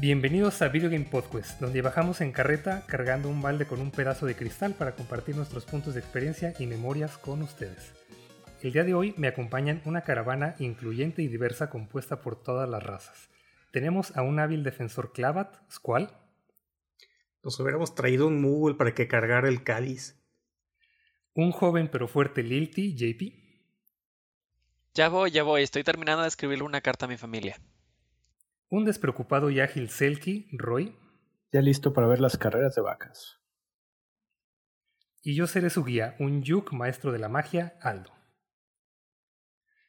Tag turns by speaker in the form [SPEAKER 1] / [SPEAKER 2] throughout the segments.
[SPEAKER 1] Bienvenidos a Video Game Podcast, donde bajamos en carreta cargando un balde con un pedazo de cristal para compartir nuestros puntos de experiencia y memorias con ustedes. El día de hoy me acompañan una caravana incluyente y diversa compuesta por todas las razas. Tenemos a un hábil defensor Clavat, Squall.
[SPEAKER 2] Nos hubiéramos traído un Moogle para que cargara el cáliz.
[SPEAKER 1] Un joven pero fuerte Lilty, JP.
[SPEAKER 3] Ya voy, ya voy, estoy terminando de escribirle una carta a mi familia.
[SPEAKER 1] Un despreocupado y ágil Selkie, Roy.
[SPEAKER 4] Ya listo para ver las carreras de vacas.
[SPEAKER 1] Y yo seré su guía, un Yuk maestro de la magia, Aldo.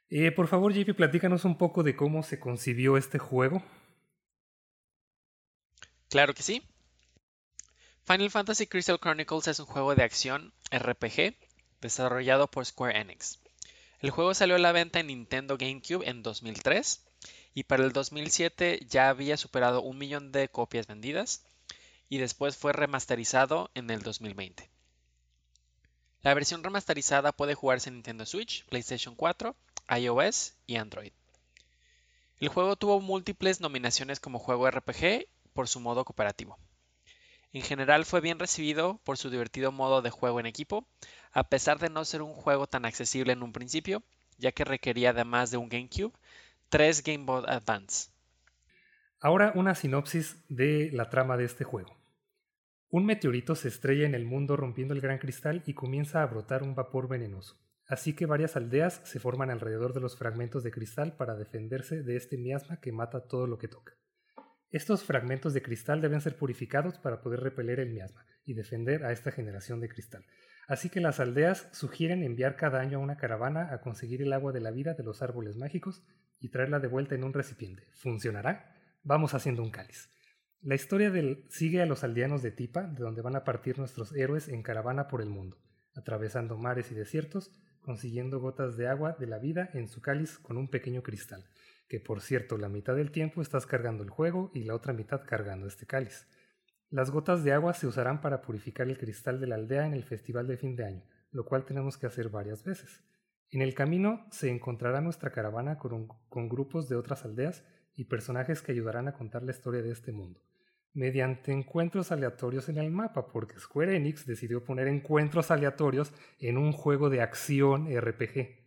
[SPEAKER 1] Eh, por favor, JP, platícanos un poco de cómo se concibió este juego.
[SPEAKER 3] Claro que sí. Final Fantasy Crystal Chronicles es un juego de acción RPG desarrollado por Square Enix. El juego salió a la venta en Nintendo GameCube en 2003 y para el 2007 ya había superado un millón de copias vendidas y después fue remasterizado en el 2020. La versión remasterizada puede jugarse en Nintendo Switch, PlayStation 4, iOS y Android. El juego tuvo múltiples nominaciones como juego RPG por su modo cooperativo. En general fue bien recibido por su divertido modo de juego en equipo, a pesar de no ser un juego tan accesible en un principio, ya que requería además de un GameCube 3 Game Boy Advance.
[SPEAKER 1] Ahora una sinopsis de la trama de este juego. Un meteorito se estrella en el mundo rompiendo el gran cristal y comienza a brotar un vapor venenoso. Así que varias aldeas se forman alrededor de los fragmentos de cristal para defenderse de este miasma que mata todo lo que toca. Estos fragmentos de cristal deben ser purificados para poder repeler el miasma y defender a esta generación de cristal. Así que las aldeas sugieren enviar cada año a una caravana a conseguir el agua de la vida de los árboles mágicos y traerla de vuelta en un recipiente. ¿Funcionará? Vamos haciendo un cáliz. La historia del sigue a los aldeanos de Tipa, de donde van a partir nuestros héroes en caravana por el mundo, atravesando mares y desiertos, consiguiendo gotas de agua de la vida en su cáliz con un pequeño cristal, que por cierto la mitad del tiempo estás cargando el juego y la otra mitad cargando este cáliz. Las gotas de agua se usarán para purificar el cristal de la aldea en el festival de fin de año, lo cual tenemos que hacer varias veces. En el camino se encontrará nuestra caravana con, grupos de otras aldeas y personajes que ayudarán a contar la historia de este mundo, mediante encuentros aleatorios en el mapa, porque Square Enix decidió poner encuentros aleatorios en un juego de acción RPG.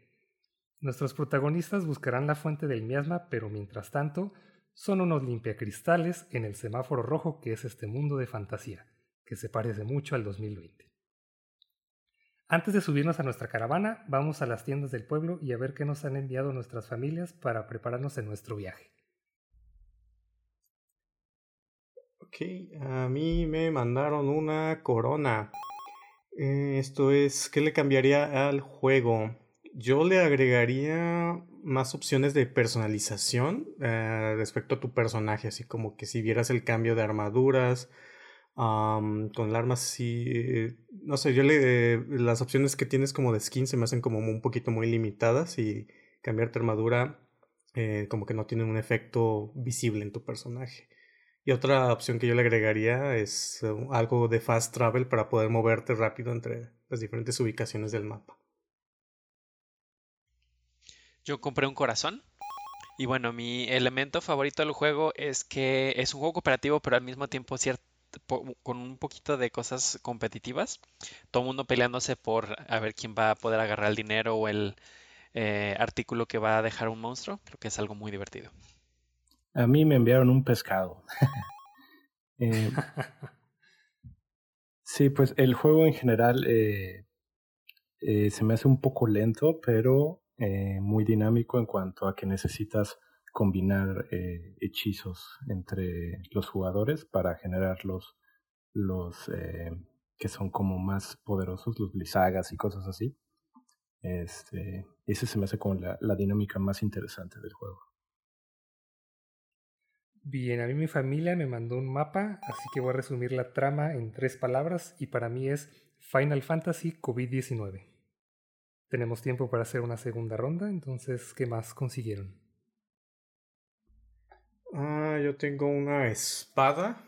[SPEAKER 1] Nuestros protagonistas buscarán la fuente del miasma, pero mientras tanto son unos limpiacristales en el semáforo rojo que es este mundo de fantasía, que se parece mucho al 2020. Antes de subirnos a nuestra caravana, vamos a las tiendas del pueblo y a ver qué nos han enviado nuestras familias para prepararnos en nuestro viaje.
[SPEAKER 2] Ok, a mí me mandaron una corona. Eh, esto es, ¿qué le cambiaría al juego? Yo le agregaría más opciones de personalización eh, respecto a tu personaje, así como que si vieras el cambio de armaduras, con el arma sí, no sé, yo le, las opciones que tienes como de skin se me hacen como un poquito muy limitadas y cambiarte armadura eh, como que no tiene un efecto visible en tu personaje. Y otra opción que yo le agregaría es eh, algo de fast travel para poder moverte rápido entre las diferentes ubicaciones del mapa.
[SPEAKER 3] Yo compré un corazón y bueno, mi elemento favorito del juego es que es un juego cooperativo, pero al mismo tiempo cierto con un poquito de cosas competitivas. Todo el mundo peleándose por a ver quién va a poder agarrar el dinero o el eh, artículo que va a dejar un monstruo. Creo que es algo muy divertido.
[SPEAKER 4] A mí me enviaron un pescado. Eh, sí, pues el juego en general eh, se me hace un poco lento, pero muy dinámico en cuanto a que necesitas combinar eh, hechizos entre los jugadores para generar los, los eh, que son como más poderosos, los blizagas y cosas así. Este, ese se me hace como la, la dinámica más interesante del juego.
[SPEAKER 1] Bien, a mí mi familia me mandó un mapa, así que voy a resumir la trama en tres palabras y para mí es Final Fantasy COVID-19. Tenemos tiempo para hacer una segunda ronda, entonces, ¿qué más consiguieron?
[SPEAKER 2] Ah, yo tengo una espada.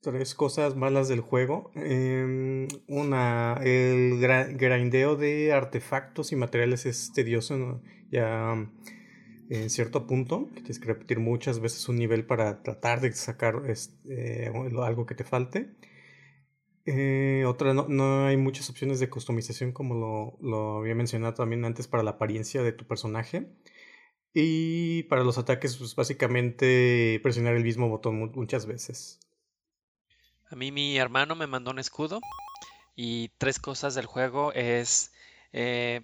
[SPEAKER 2] Tres cosas malas del juego. Em, una, el grindeo de artefactos y materiales es tedioso. Ya en cierto punto, tienes que repetir muchas veces un nivel para tratar de sacar este, algo que te falte. Eh, otra, no, hay muchas opciones de customización como lo, había mencionado también antes para la apariencia de tu personaje. Y para los ataques, pues básicamente presionar el mismo botón muchas veces.
[SPEAKER 3] A mí mi hermano me mandó un escudo y tres cosas del juego es... Eh,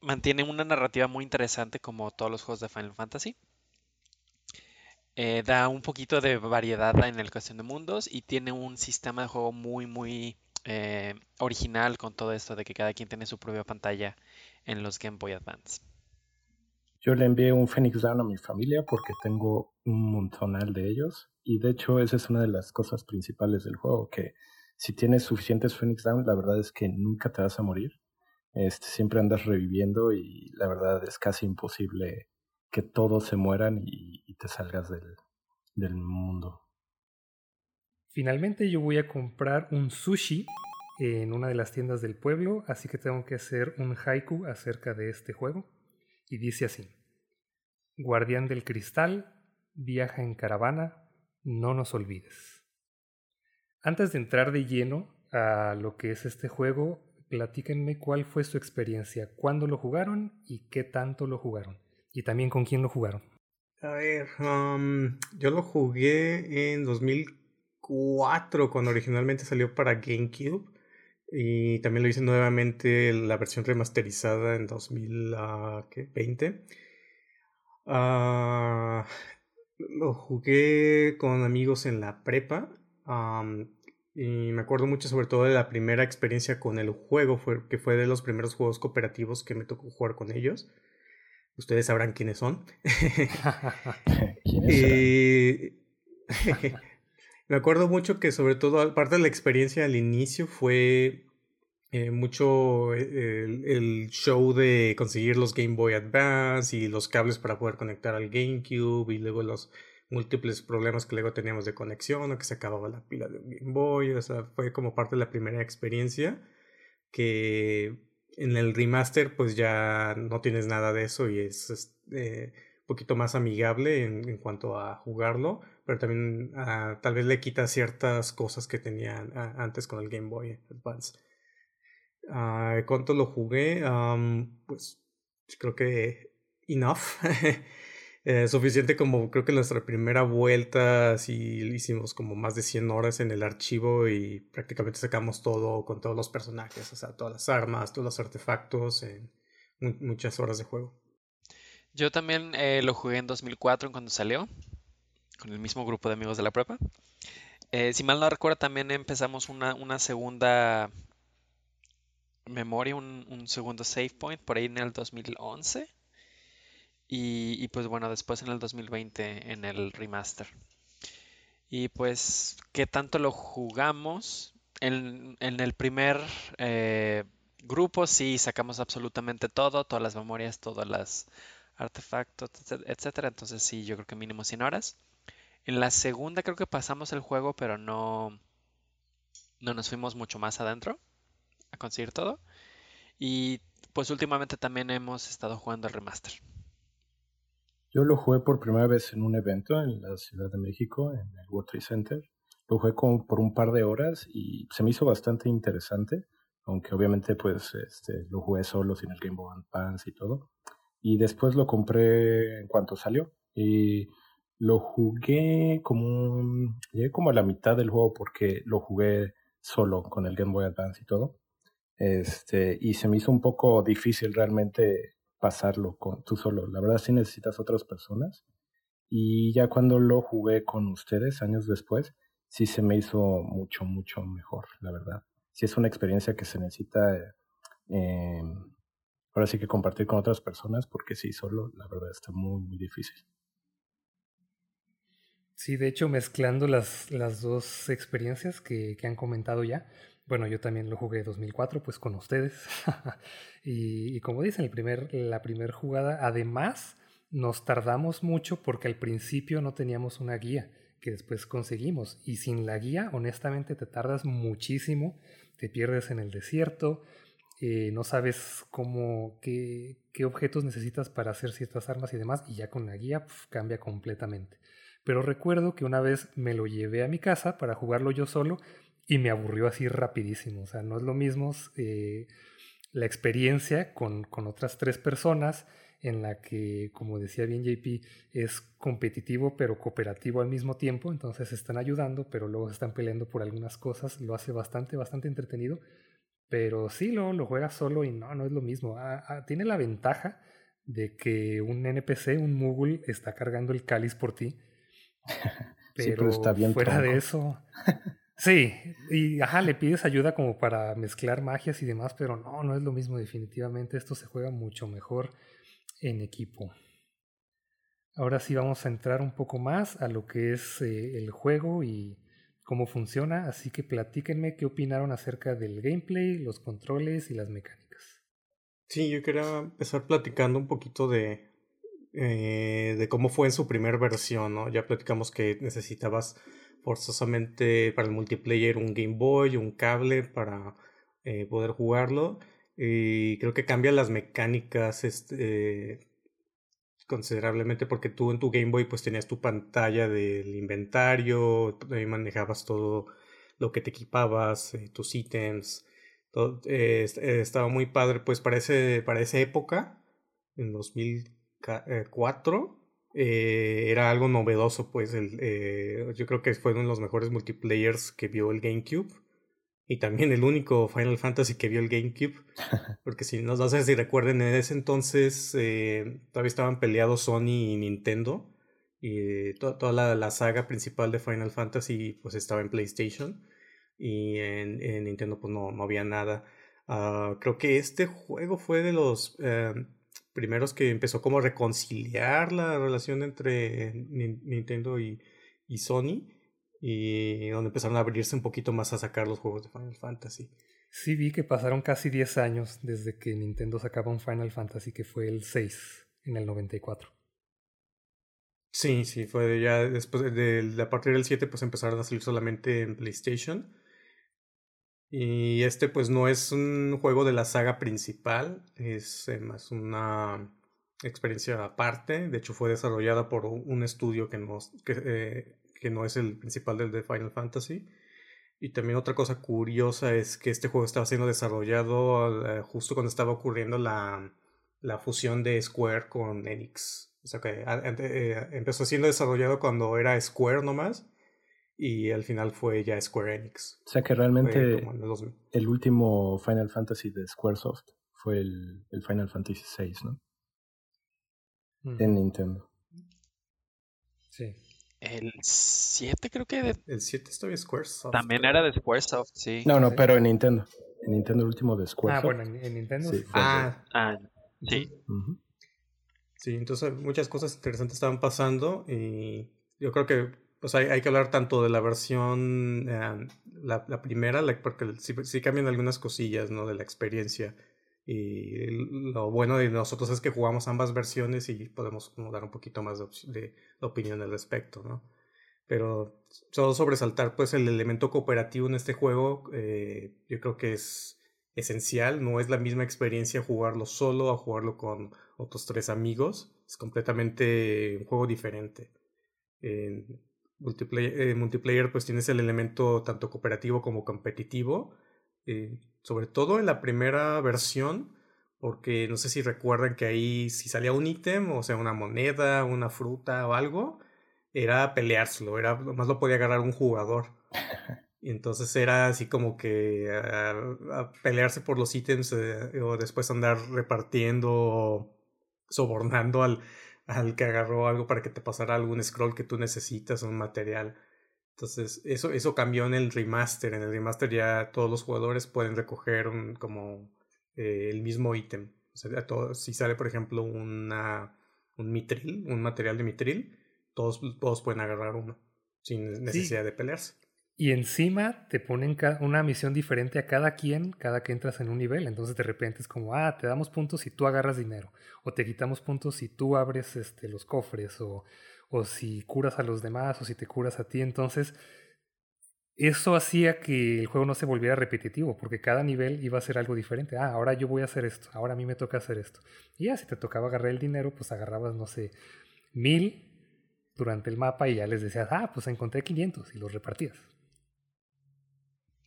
[SPEAKER 3] mantiene una narrativa muy interesante como todos los juegos de Final Fantasy. Eh, da un poquito de variedad en el cuestión de mundos y tiene un sistema de juego muy, muy eh, original con todo esto de que cada quien tiene su propia pantalla en los Game Boy Advance.
[SPEAKER 4] Yo le envié un Phoenix Down a mi familia porque tengo un montonal de ellos y de hecho esa es una de las cosas principales del juego, que si tienes suficientes Phoenix Down, la verdad es que nunca te vas a morir este, siempre andas reviviendo y la verdad es casi imposible que todos se mueran y, te salgas del, del mundo.
[SPEAKER 1] Finalmente yo voy a comprar un sushi en una de las tiendas del pueblo, así que tengo que hacer un haiku acerca de este juego. Y dice así, Guardián del Cristal, viaja en caravana, no nos olvides. Antes de entrar de lleno a lo que es este juego, platíquenme cuál fue su experiencia, cuándo lo jugaron y qué tanto lo jugaron. Y también con quién lo jugaron.
[SPEAKER 2] A ver, um, yo lo jugué en 2004 cuando originalmente salió para GameCube. Y también lo hice nuevamente la versión remasterizada en 2020. Ah, lo jugué con amigos en la prepa. Um, y me acuerdo mucho sobre todo de la primera experiencia con el juego, fue, que fue de los primeros juegos cooperativos que me tocó jugar con ellos. Ustedes sabrán quiénes son. y... me acuerdo mucho que sobre todo parte de la experiencia al inicio fue eh, mucho eh, el, show de conseguir los Game Boy Advance y los cables para poder conectar al GameCube y luego los múltiples problemas que luego teníamos de conexión o que se acababa la pila de Game Boy, o sea, fue como parte de la primera experiencia que en el remaster pues ya no tienes nada de eso y es este, un poquito más amigable en, cuanto a jugarlo, pero también ah, tal vez le quita ciertas cosas que tenía ah, antes con el Game Boy Advance. Uh, ¿Cuánto lo jugué? pues creo que enough. Eh, suficiente como creo que nuestra primera vuelta sí hicimos como más de 100 horas en el archivo y prácticamente sacamos todo con todos los personajes, o sea, todas las armas, todos los artefactos en muchas horas de juego.
[SPEAKER 3] Yo también eh, lo jugué en 2004 cuando salió, con el mismo grupo de amigos de la prepa. Eh, si mal no recuerdo, también empezamos una, una segunda memoria, un, un segundo save point por ahí en el 2011 y, pues bueno, después en el 2020 en el remaster. Y pues, ¿qué tanto lo jugamos? En, el primer eh, grupo sí sacamos absolutamente todo, todas las memorias, todas las artefactos, etcétera. Entonces sí, yo creo que mínimo 100 horas. En la segunda creo que pasamos el juego, pero no, no nos fuimos mucho más adentro a conseguir todo. Y pues últimamente también hemos estado jugando el remaster.
[SPEAKER 4] Yo lo jugué por primera vez en un evento en la Ciudad de México, en el World Trade Center. Lo jugué por un par de horas y se me hizo bastante interesante, aunque obviamente pues este, lo jugué solo sin el Game Boy Advance y todo. Y después lo compré en cuanto salió. Y lo jugué como... Llegué como a la mitad del juego porque lo jugué solo con el Game Boy Advance y todo. Este, y se me hizo un poco difícil realmente pasarlo con, tú solo. La verdad sí necesitas otras personas. Y ya cuando lo jugué con ustedes años después, sí se me hizo mucho, mucho mejor, la verdad. Sí es una experiencia que se necesita, eh, ahora sí que compartir con otras personas, porque sí, solo, la verdad está muy, muy difícil.
[SPEAKER 1] Sí, de hecho, mezclando las, las dos experiencias que, que han comentado ya, bueno, yo también lo jugué 2004, pues con ustedes. y, como dicen, el primer, la primera jugada, además, nos tardamos mucho porque al principio no teníamos una guía que después conseguimos. Y sin la guía, honestamente, te tardas muchísimo, te pierdes en el desierto. eh, no sabes cómo, qué, qué, objetos necesitas para hacer ciertas armas y demás, y ya con la guía cambia completamente. Pero recuerdo que una vez me lo llevé a mi casa para jugarlo yo solo y me aburrió así rapidísimo. O sea, no es lo mismo eh, la experiencia con, con otras tres personas en la que, como decía bien JP, es competitivo pero cooperativo al mismo tiempo, entonces se están ayudando, pero luego se están peleando por algunas cosas, lo hace bastante, bastante entretenido, pero sí, lo, lo juegas solo y no, no es lo mismo. Ah, ah, tiene la ventaja de que un NPC, un Moogle, está cargando el cáliz por ti. Pero, está bien fuera de eso. Sí, y ajá, le pides ayuda como para mezclar magias y demás, pero no, no es lo mismo definitivamente. Esto se juega mucho mejor en equipo. Ahora sí vamos a entrar un poco más a lo que es eh, el juego y cómo funciona, así que platíquenme qué opinaron acerca del gameplay, los controles y las mecánicas.
[SPEAKER 2] Sí, yo quería empezar platicando un poquito de, eh, de cómo fue en su primera versión, ¿no? Ya platicamos que necesitabas forzosamente para el multiplayer un Game Boy, un cable para eh, poder jugarlo. Y creo que cambia las mecánicas este, considerablemente porque tú en tu Game Boy pues tenías tu pantalla del inventario, manejabas todo lo que te equipabas, eh, tus ítems, estaba muy padre pues para, para esa época, en 2004, era algo novedoso pues el, yo creo que fue uno de los mejores multiplayers que vio el GameCube y también el único Final Fantasy que vio el GameCube. Porque si no, sé si recuerden, en ese entonces eh, todavía estaban peleados Sony y Nintendo. Y toda la, la, saga principal de Final Fantasy pues estaba en PlayStation. Y en, Nintendo pues no, no había nada. Uh, creo que este juego fue de los eh, primeros que empezó como a reconciliar la relación entre Nintendo y, y Sony y donde empezaron a abrirse un poquito más a sacar los juegos de Final Fantasy.
[SPEAKER 1] Sí, vi que pasaron casi 10 años desde que Nintendo sacaba un Final Fantasy que fue el 6 en el 94.
[SPEAKER 2] Sí, sí, fue ya después de, a partir del 7 pues empezaron a salir solamente en PlayStation. Y este pues no es un juego de la saga principal, es más una experiencia aparte. De hecho fue desarrollada por un estudio que, nos, que eh, que no es el principal del de Final Fantasy. Y también otra cosa curiosa es que este juego estaba siendo desarrollado eh, justo cuando estaba ocurriendo la, la, fusión de Square con Enix. O sea que eh, empezó siendo desarrollado cuando era Square nomás y al final fue ya Square Enix.
[SPEAKER 4] O sea que realmente el último Final Fantasy de Squaresoft fue el, el Final Fantasy VI, ¿no? En Nintendo.
[SPEAKER 3] Sí. El 7 creo que...
[SPEAKER 2] El 7 es todavía Squaresoft.
[SPEAKER 3] También era de Squaresoft, sí.
[SPEAKER 4] No, no, pero en Nintendo. En Nintendo el último de Squaresoft.
[SPEAKER 1] Ah, bueno, en, Nintendo sí.
[SPEAKER 2] Ah.
[SPEAKER 3] ah, sí.
[SPEAKER 2] Sí, entonces muchas cosas interesantes estaban pasando y yo creo que pues hay, hay que hablar tanto de la versión, eh, la, primera, porque sí, cambian algunas cosillas, ¿no? De la experiencia. Y lo bueno de nosotros es que jugamos ambas versiones y podemos dar un poquito más de, opinión al respecto, ¿no? Pero solo sobresaltar pues el elemento cooperativo en este juego, eh, yo creo que es esencial, no es la misma experiencia jugarlo solo a jugarlo con otros tres amigos, es completamente un juego diferente. En multiplayer, multiplayer pues tienes el elemento tanto cooperativo como competitivo, eh, sobre todo en la primera versión, porque no sé si recuerdan que ahí si salía un ítem, o sea, una moneda, una fruta o algo, era peleárselo, era, más lo podía agarrar un jugador. Y entonces era así como que a, pelearse por los ítems eh, o después andar repartiendo, sobornando al, al que agarró algo para que te pasara algún scroll que tú necesitas, un material. Entonces, eso, eso cambió en el remaster. En el remaster ya todos los jugadores pueden recoger un, como eh, el mismo ítem. O sea, si sale, por ejemplo, una, un mitril, un material de mitril, todos, todos pueden agarrar uno sin necesidad de pelearse.
[SPEAKER 1] Y encima te ponen una misión diferente a cada quien, cada que entras en un nivel. Entonces de repente es como, ah, te damos puntos si tú agarras dinero. O te quitamos puntos si tú abres este, los cofres. O o si curas a los demás o si te curas a ti. Entonces, eso hacía que el juego no se volviera repetitivo, porque cada nivel iba a ser algo diferente. Ah, ahora yo voy a hacer esto, ahora a mí me toca hacer esto. Y ya, si te tocaba agarrar el dinero, pues agarrabas, no sé, mil durante el mapa y ya les decías, ah, pues encontré 500 y los repartías.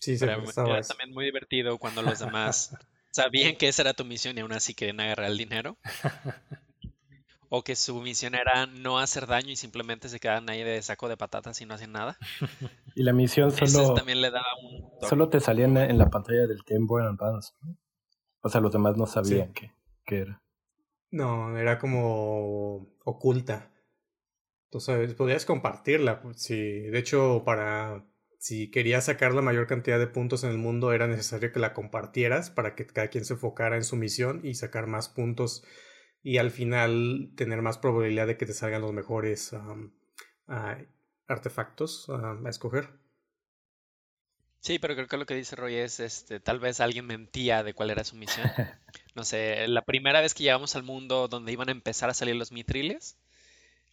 [SPEAKER 3] Sí, se era también muy divertido cuando los demás sabían que esa era tu misión y aún así querían agarrar el dinero. O que su misión era no hacer daño y simplemente se quedaban ahí de saco de patatas y no hacían nada.
[SPEAKER 4] Y la misión solo, también le daba un solo te salía en, la pantalla del Game Boy Advance. O sea, los demás no sabían qué, era.
[SPEAKER 2] No, era como oculta. Entonces, podías compartirla. Sí, de hecho, para si querías sacar la mayor cantidad de puntos en el mundo, era necesario que la compartieras para que cada quien se enfocara en su misión y sacar más puntos y al final tener más probabilidad de que te salgan los mejores artefactos a escoger.
[SPEAKER 3] Sí, pero creo que lo que dice Roy es, este, tal vez alguien mentía de cuál era su misión. No sé, la primera vez que llegamos al mundo donde iban a empezar a salir los mitriles,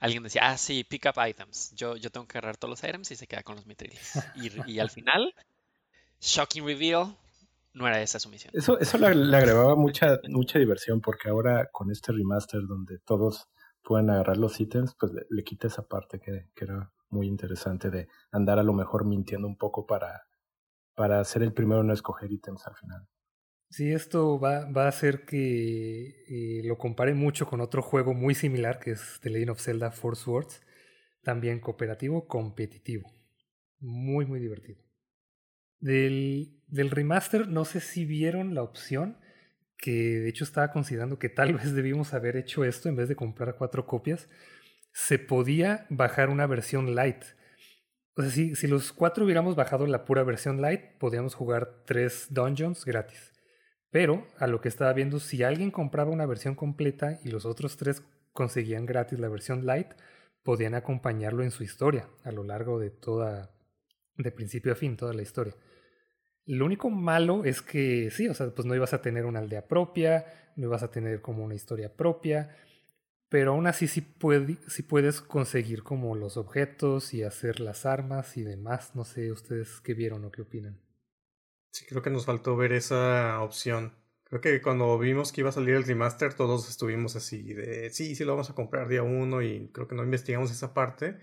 [SPEAKER 3] alguien decía, ah, sí, pick up items. Yo, yo tengo que agarrar todos los items y se queda con los mitriles. Y, y al final, shocking reveal, no era esa su misión.
[SPEAKER 4] Eso, eso le, agregaba mucha, mucha diversión porque ahora con este remaster donde todos pueden agarrar los ítems, pues le, quita esa parte que, que, era muy interesante de andar a lo mejor mintiendo un poco para, para ser el primero en escoger ítems al final.
[SPEAKER 1] Sí, esto va, va a hacer que eh, lo compare mucho con otro juego muy similar que es The Legend of Zelda Force Swords, también cooperativo, competitivo. Muy, muy divertido. Del, del remaster, no sé si vieron la opción, que de hecho estaba considerando que tal vez debimos haber hecho esto en vez de comprar cuatro copias. Se podía bajar una versión light. O sea, si, si los cuatro hubiéramos bajado la pura versión light, podíamos jugar tres dungeons gratis. Pero a lo que estaba viendo, si alguien compraba una versión completa y los otros tres conseguían gratis la versión light, podían acompañarlo en su historia a lo largo de toda, de principio a fin, toda la historia. Lo único malo es que sí, o sea, pues no ibas a tener una aldea propia, no ibas a tener como una historia propia, pero aún así sí, puedes conseguir como los objetos y hacer las armas y demás. No sé ustedes qué vieron o qué opinan.
[SPEAKER 2] Sí, creo que nos faltó ver esa opción. Creo que cuando vimos que iba a salir el remaster, todos estuvimos así de sí, sí lo vamos a comprar día uno y creo que no investigamos esa parte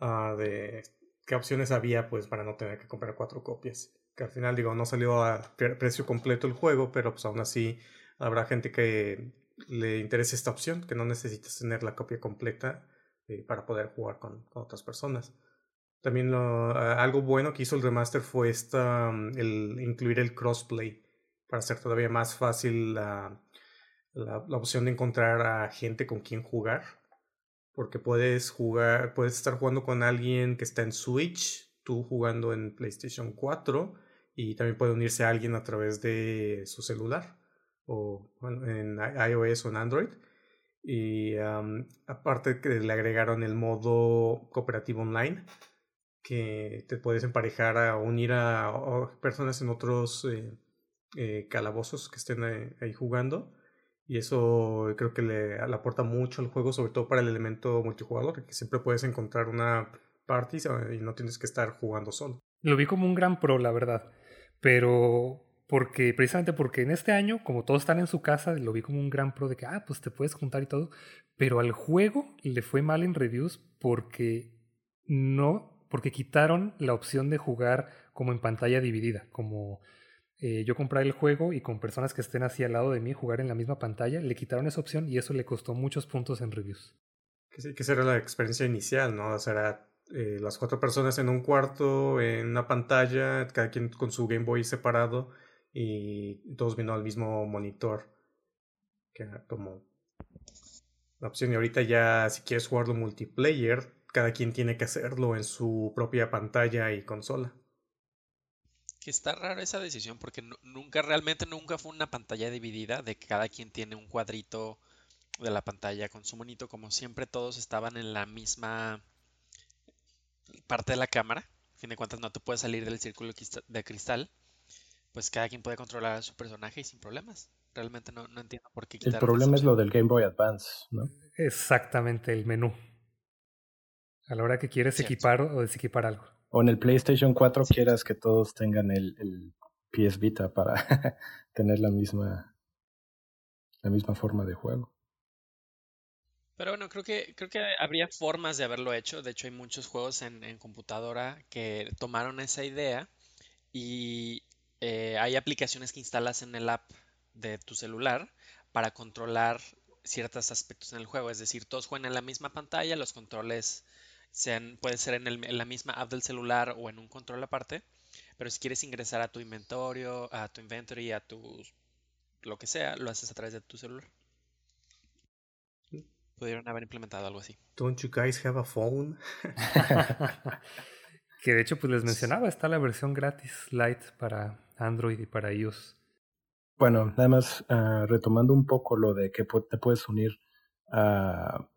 [SPEAKER 2] uh, de qué opciones había pues para no tener que comprar cuatro copias que al final digo, no salió a precio completo el juego, pero pues aún así habrá gente que le interese esta opción, que no necesitas tener la copia completa eh, para poder jugar con, otras personas. También lo, algo bueno que hizo el remaster fue esta, mm, el incluir el crossplay para hacer todavía más fácil la, la, opción de encontrar a gente con quien jugar. Porque puedes jugar, puedes estar jugando con alguien que está en Switch, tú jugando en PlayStation 4 y también puede unirse a alguien a través de su celular o en iOS o en Android. Y aparte que le agregaron el modo cooperativo online, que te puedes emparejar a unir a, personas en otros eh, eh, calabozos que estén ahí, jugando. Y eso creo que le, le, aporta mucho al juego, sobre todo para el elemento multijugador, que siempre puedes encontrar una party y no tienes que estar jugando solo.
[SPEAKER 1] Lo vi como un gran pro, la verdad pero porque precisamente porque en este año, como todos están en su casa, lo vi como un gran pro de que, ah, pues te puedes juntar y todo, pero al juego le fue mal en reviews porque no, porque quitaron la opción de jugar como en pantalla dividida, como eh, yo comprar el juego y con personas que estén así al lado de mí jugar en la misma pantalla, le quitaron esa opción y eso le costó muchos puntos en reviews.
[SPEAKER 2] Que será la experiencia inicial, ¿no? Sea, eh, las cuatro personas en un cuarto, en una pantalla, cada quien con su Game Boy separado y todos viendo al mismo monitor. Que como la opción. Y ahorita ya si quieres jugarlo multiplayer, cada quien tiene que hacerlo en su propia pantalla y consola.
[SPEAKER 3] Que está rara esa decisión porque nunca, realmente nunca fue una pantalla dividida de que cada quien tiene un cuadrito de la pantalla con su monito, como siempre todos estaban en la misma parte de la cámara. A fin de cuentas, no te puedes salir del círculo de cristal. Pues cada quien puede controlar a su personaje y sin problemas. Realmente no, entiendo por qué.
[SPEAKER 4] El problema es lo del Game Boy Advance, ¿no?
[SPEAKER 1] Exactamente, el menú. A la hora que quieres equipar o desequipar algo.
[SPEAKER 4] O en el PlayStation 4 quieras que todos tengan el, el PS Vita para tener la misma, la misma forma de juego.
[SPEAKER 3] Pero bueno, creo que, creo que habría formas de haberlo hecho. De hecho, hay muchos juegos en, en computadora que tomaron esa idea y eh, hay aplicaciones que instalas en el app de tu celular para controlar ciertos aspectos en el juego. Es decir, todos juegan en la misma pantalla, los controles sean, puede ser en, el, en la misma app del celular o en un control aparte. Pero si quieres ingresar a tu inventario, a tu inventory, a tu lo que sea, lo haces a través de tu celular. Pudieron haber implementado algo así.
[SPEAKER 2] Don't you guys have a phone?
[SPEAKER 1] que de hecho, pues les mencionaba, está la versión gratis Lite para Android y para iOS.
[SPEAKER 4] Bueno, nada más uh, retomando un poco lo de que te puedes unir a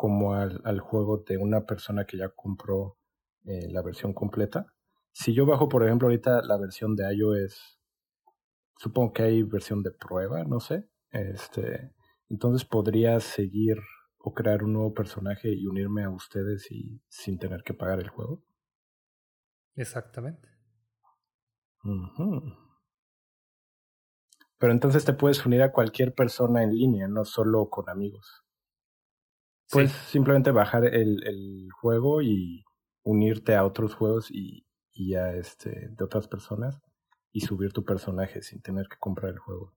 [SPEAKER 4] como al, al, juego de una persona que ya compró eh, la versión completa. Si yo bajo, por ejemplo, ahorita la versión de iOS, supongo que hay versión de prueba, no sé. Este, entonces podría seguir o crear un nuevo personaje y unirme a ustedes y sin tener que pagar el juego.
[SPEAKER 1] Exactamente.
[SPEAKER 4] Pero entonces te puedes unir a cualquier persona en línea, no solo con amigos. Puedes simplemente bajar el, el, juego y unirte a otros juegos y, y a este de otras personas y subir tu personaje sin tener que comprar el juego.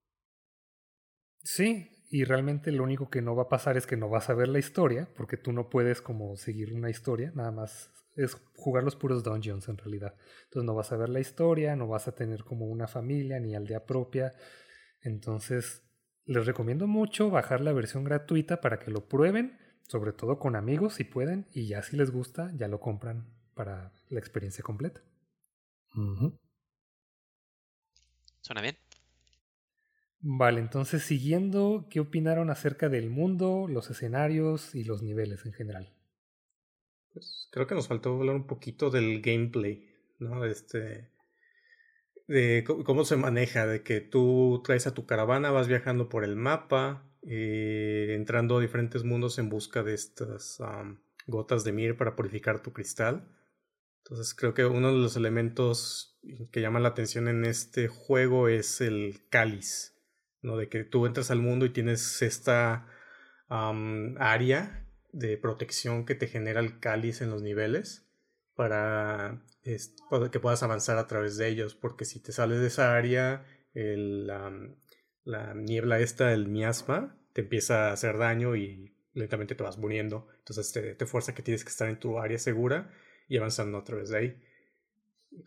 [SPEAKER 1] Sí, y realmente lo único que no va a pasar es que no vas a ver la historia, porque tú no puedes como seguir una historia, nada más es jugar los puros dungeons en realidad. Entonces no vas a ver la historia, no vas a tener como una familia ni aldea propia. Entonces les recomiendo mucho bajar la versión gratuita para que lo prueben, sobre todo con amigos si pueden, y ya si les gusta, ya lo compran para la experiencia completa.
[SPEAKER 3] ¿Suena bien?
[SPEAKER 1] Vale, entonces siguiendo, ¿qué opinaron acerca del mundo, los escenarios y los niveles en general?
[SPEAKER 2] Pues creo que nos faltó hablar un poquito del gameplay, ¿no? Este. de cómo se maneja, de que tú traes a tu caravana, vas viajando por el mapa, eh, entrando a diferentes mundos en busca de estas gotas de mir para purificar tu cristal. Entonces creo que uno de los elementos que llama la atención en este juego es el cáliz ¿no? De que tú entras al mundo y tienes esta área de protección que te genera el cáliz en los niveles para, que puedas avanzar a través de ellos, porque si te sales de esa área, el, la niebla esta, el miasma, te empieza a hacer daño y lentamente te vas muriendo. Entonces te, te fuerza que tienes que estar en tu área segura y avanzando a través de ahí.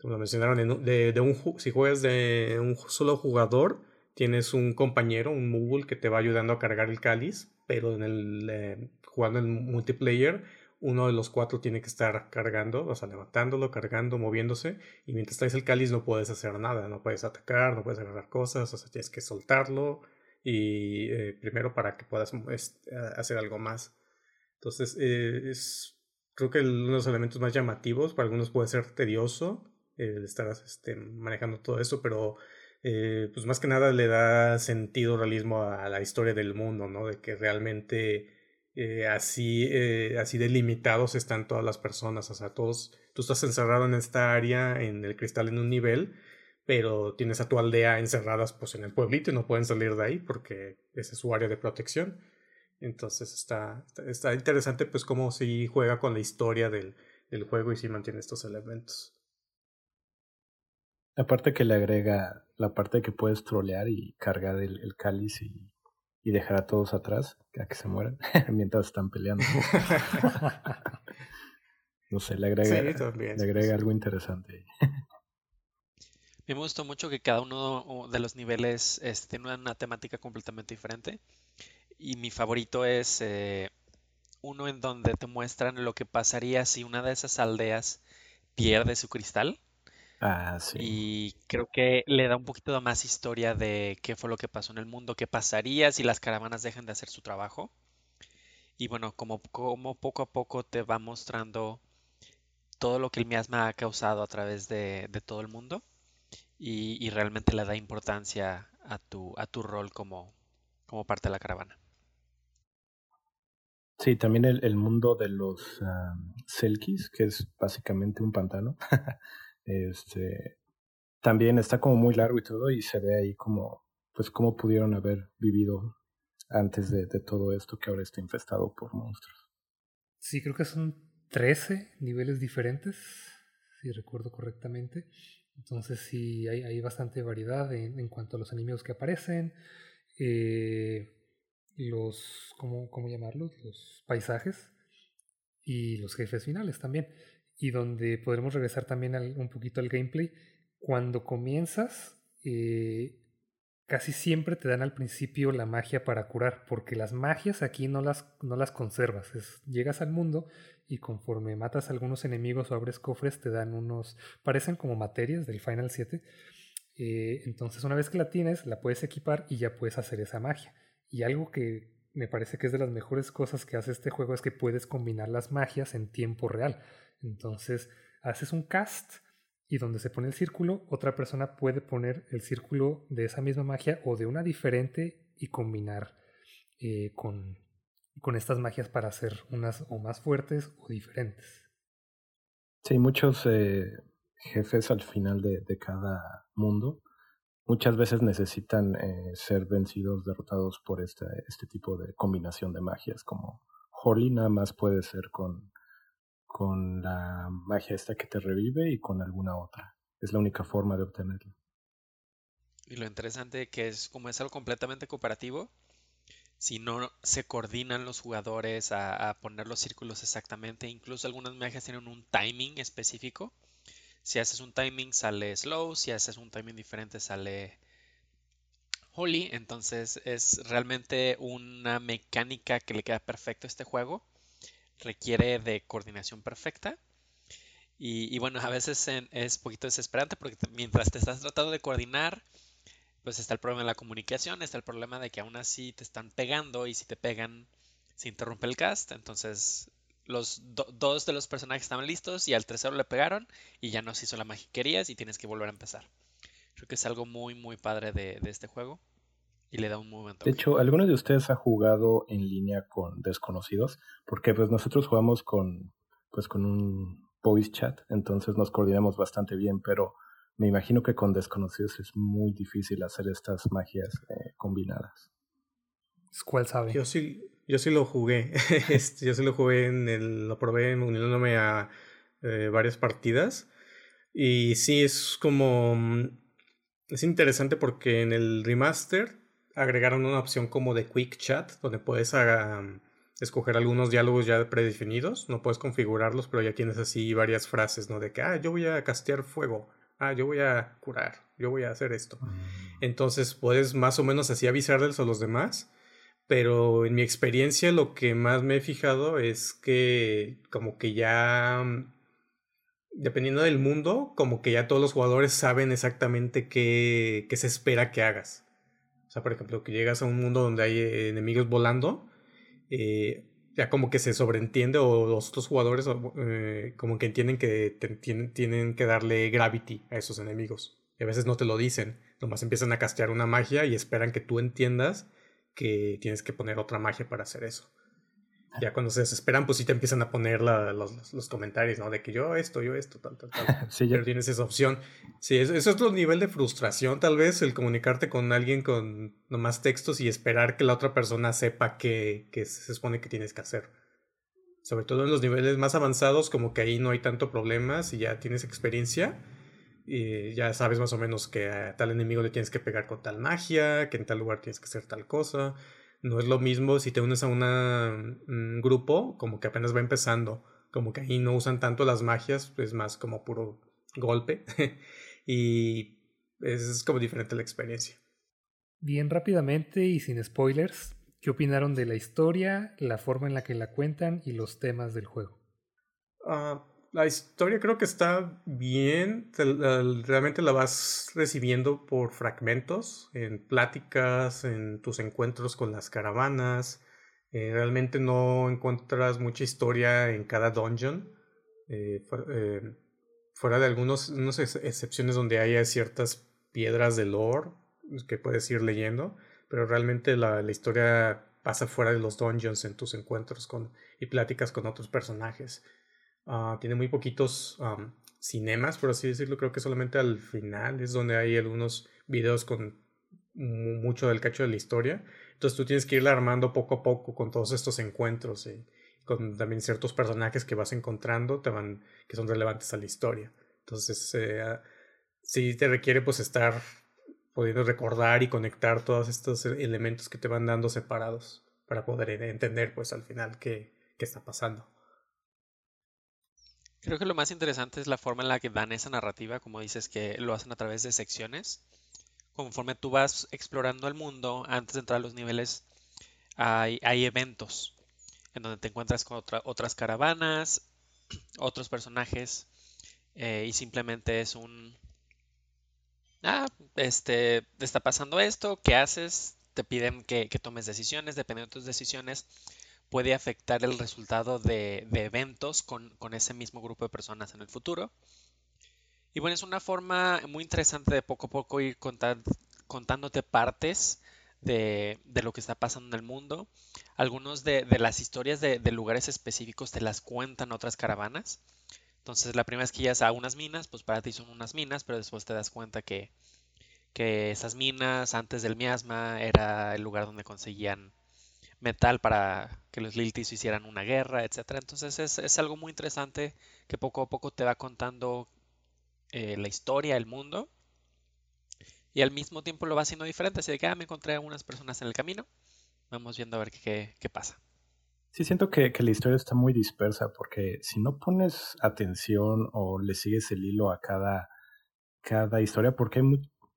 [SPEAKER 2] Como lo mencionaron, de, de un, si juegas de un solo jugador, tienes un compañero, un Moogle, que te va ayudando a cargar el cáliz, pero en el, eh, jugando en multiplayer, uno de los cuatro tiene que estar cargando, o sea, levantándolo, cargando, moviéndose, y mientras traes el cáliz no puedes hacer nada, no puedes atacar, no puedes agarrar cosas, o sea, tienes que soltarlo, y eh, primero para que puedas hacer algo más. Entonces, eh, es, creo que uno de los elementos más llamativos, para algunos puede ser tedioso, el estar este, manejando todo eso, pero eh, pues más que nada le da sentido, realismo a la historia del mundo, ¿no? De que realmente eh, así, eh, así delimitados están todas las personas, o sea, todos, tú estás encerrado en esta área, en el cristal en un nivel, pero tienes a tu aldea encerradas pues en el pueblito y no pueden salir de ahí porque esa es su área de protección. Entonces está, está, interesante pues cómo si juega con la historia del, del juego y si mantiene estos elementos.
[SPEAKER 4] Aparte que le agrega la parte que puedes trolear y cargar el, el cáliz y, y, dejar a todos atrás, a que se mueran, mientras están peleando. no sé, le agrega, le agrega algo interesante.
[SPEAKER 3] Me gustó mucho que cada uno de los niveles este, tiene una temática completamente diferente. Y mi favorito es eh, uno en donde te muestran lo que pasaría si una de esas aldeas pierde su cristal.
[SPEAKER 4] Ah, sí.
[SPEAKER 3] Y creo que le da un poquito de más historia de qué fue lo que pasó en el mundo, qué pasaría si las caravanas dejan de hacer su trabajo. Y bueno, como, como poco a poco te va mostrando todo lo que el miasma ha causado a través de, de todo el mundo. Y, y, realmente le da importancia a tu, a tu rol como, como parte de la caravana.
[SPEAKER 4] Sí, también el, el mundo de los um, Selkies, que es básicamente un pantano. este, también está como muy largo y todo, y se ve ahí como, pues, cómo pudieron haber vivido antes de, todo esto que ahora está infestado por monstruos.
[SPEAKER 1] Sí, creo que son 13 niveles diferentes, si recuerdo correctamente. Entonces sí, hay, bastante variedad en, en, cuanto a los enemigos que aparecen. Eh, los, ¿cómo, ¿cómo llamarlos? Los paisajes y los jefes finales también. Y donde podremos regresar también al, un poquito al gameplay. Cuando comienzas, eh, casi siempre te dan al principio la magia para curar, porque las magias aquí no las, no las conservas. Llegas al mundo y conforme matas a algunos enemigos o abres cofres, te dan unos, parecen como materias del Final 7. Eh, entonces una vez que la tienes, la puedes equipar y ya puedes hacer esa magia. Y algo que me parece que es de las mejores cosas que hace este juego es que puedes combinar las magias en tiempo real. Entonces haces un cast y donde se pone el círculo, otra persona puede poner el círculo de esa misma magia o de una diferente y combinar eh, con, con estas magias para hacer unas o más fuertes o diferentes.
[SPEAKER 4] Sí, muchos eh, jefes al final de, de cada mundo muchas veces necesitan eh, ser vencidos, derrotados por este, tipo de combinación de magias, como Holly nada más puede ser con, con la magia esta que te revive y con alguna otra. Es la única forma de obtenerlo.
[SPEAKER 3] Y lo interesante que es como es algo completamente cooperativo, si no se coordinan los jugadores a, a poner los círculos exactamente, incluso algunas magias tienen un timing específico si haces un timing sale slow, si haces un timing diferente sale holy. Entonces es realmente una mecánica que le queda perfecto a este juego. Requiere de coordinación perfecta. Y, bueno, a veces es poquito desesperante porque mientras te estás tratando de coordinar, pues está el problema de la comunicación, está el problema de que aún así te están pegando y si te pegan se interrumpe el cast. Entonces los dos de los personajes estaban listos y al tercero le pegaron y ya no se hizo la magia que querías y tienes que volver a empezar. Creo que es algo muy, muy padre de este juego y le da un momento.
[SPEAKER 4] De hecho, ¿alguno de ustedes ha jugado en línea con desconocidos? Porque pues nosotros jugamos con, pues con un voice chat, entonces nos coordinamos bastante bien, pero me imagino que con desconocidos es muy difícil hacer estas magias eh, combinadas.
[SPEAKER 1] ¿Cuál sabe?
[SPEAKER 2] Yo sí, yo sí lo jugué. Este, yo sí lo jugué en el. Lo probé uniéndome a eh, varias partidas. Y sí, es como. Mm, es interesante porque en el remaster agregaron una opción como de quick chat, donde puedes escoger algunos diálogos ya predefinidos. No puedes configurarlos, pero ya tienes así varias frases, ¿no? De que, ah, yo voy a castear fuego. Ah, yo voy a curar. Yo voy a hacer esto. Mm. Entonces puedes más o menos así avisarles a los demás pero en mi experiencia lo que más me he fijado es que como que ya, dependiendo del mundo, como que ya todos los jugadores saben exactamente qué, qué se espera que hagas. Por ejemplo, que llegas a un mundo donde hay eh, enemigos volando, eh, ya como que se sobreentiende o los otros jugadores eh, como que entienden que tienen, tienen que darle gravity a esos enemigos. Y a veces no te lo dicen, nomás empiezan a castear una magia y esperan que tú entiendas que tienes que poner otra magia para hacer eso. Ya cuando se desesperan, pues sí te empiezan a poner la, los, los, comentarios, ¿no? De que yo esto, yo esto, tal, tal, tal. sí, Pero tienes esa opción. Sí, eso, es otro nivel de frustración, tal vez, el comunicarte con alguien con nomás textos y esperar que la otra persona sepa qué, qué se supone que tienes que hacer. Sobre todo en los niveles más avanzados, como que ahí no hay tanto problemas y ya tienes experiencia y ya sabes más o menos que a tal enemigo le tienes que pegar con tal magia, que en tal lugar tienes que hacer tal cosa. No es lo mismo si te unes a un grupo como que apenas va empezando, como que ahí no usan tanto las magias, es más como puro golpe y es como diferente la experiencia.
[SPEAKER 1] Bien rápidamente y sin spoilers, ¿qué opinaron de la historia, la forma en la que la cuentan y los temas del juego?
[SPEAKER 2] Ah la historia creo que está bien. Realmente la vas recibiendo por fragmentos, en pláticas, en tus encuentros con las caravanas. Eh, realmente no encuentras mucha historia en cada dungeon. Eh, eh, fuera de algunas excepciones donde haya ciertas piedras de lore que puedes ir leyendo. Pero realmente la, la historia pasa fuera de los dungeons en tus encuentros con, y pláticas con otros personajes. Ah, tiene muy poquitos cinemas, por así decirlo. Creo que solamente al final es donde hay algunos videos con mucho del cacho de la historia. Entonces tú tienes que irla armando poco a poco con todos estos encuentros y con también ciertos personajes que vas encontrando te van, que son relevantes a la historia. Entonces eh, sí te requiere pues estar pudiendo recordar y conectar todos estos elementos que te van dando separados para poder entender pues al final qué, qué está pasando.
[SPEAKER 3] Creo que lo más interesante es la forma en la que dan esa narrativa, como dices, que lo hacen a través de secciones. Conforme tú vas explorando el mundo, antes de entrar a los niveles, hay, hay eventos en donde te encuentras con otras caravanas, otros personajes, eh, y simplemente es un... Ah, este, te está pasando esto, ¿qué haces? Te piden que, que tomes decisiones, dependiendo de tus decisiones, puede afectar el resultado de, eventos con, ese mismo grupo de personas en el futuro. Y bueno, es una forma muy interesante de poco a poco ir contándote partes de, lo que está pasando en el mundo. Algunos de, las historias de, lugares específicos te las cuentan otras caravanas. Entonces la primera vez que llegas a unas minas, pues para ti son unas minas, pero después te das cuenta que, que esas minas antes del miasma era el lugar donde conseguían metal para que los Liltis hicieran una guerra, etcétera. Entonces es, algo muy interesante que poco a poco te va contando eh, la historia, el mundo, y al mismo tiempo lo va haciendo diferente. Así de que ah, me encontré a algunas personas en el camino. Vamos viendo a ver qué, qué pasa.
[SPEAKER 4] Sí, siento que, que, la historia está muy dispersa porque si no pones atención o le sigues el hilo a cada, cada historia, porque hay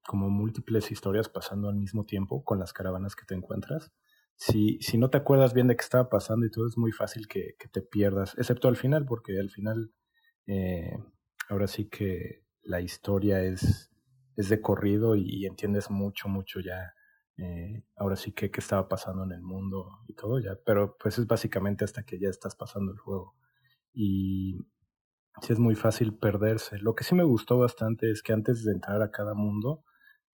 [SPEAKER 4] como múltiples historias pasando al mismo tiempo con las caravanas que te encuentras, si, si no te acuerdas bien de qué estaba pasando y todo, es muy fácil que, que te pierdas, excepto al final, porque al final eh, ahora sí que la historia es, es de corrido y, entiendes mucho, mucho ya. Eh, ahora sí que qué estaba pasando en el mundo y todo ya, pero pues es básicamente hasta que ya estás pasando el juego. Y sí es muy fácil perderse. Lo que sí me gustó bastante es que antes de entrar a cada mundo,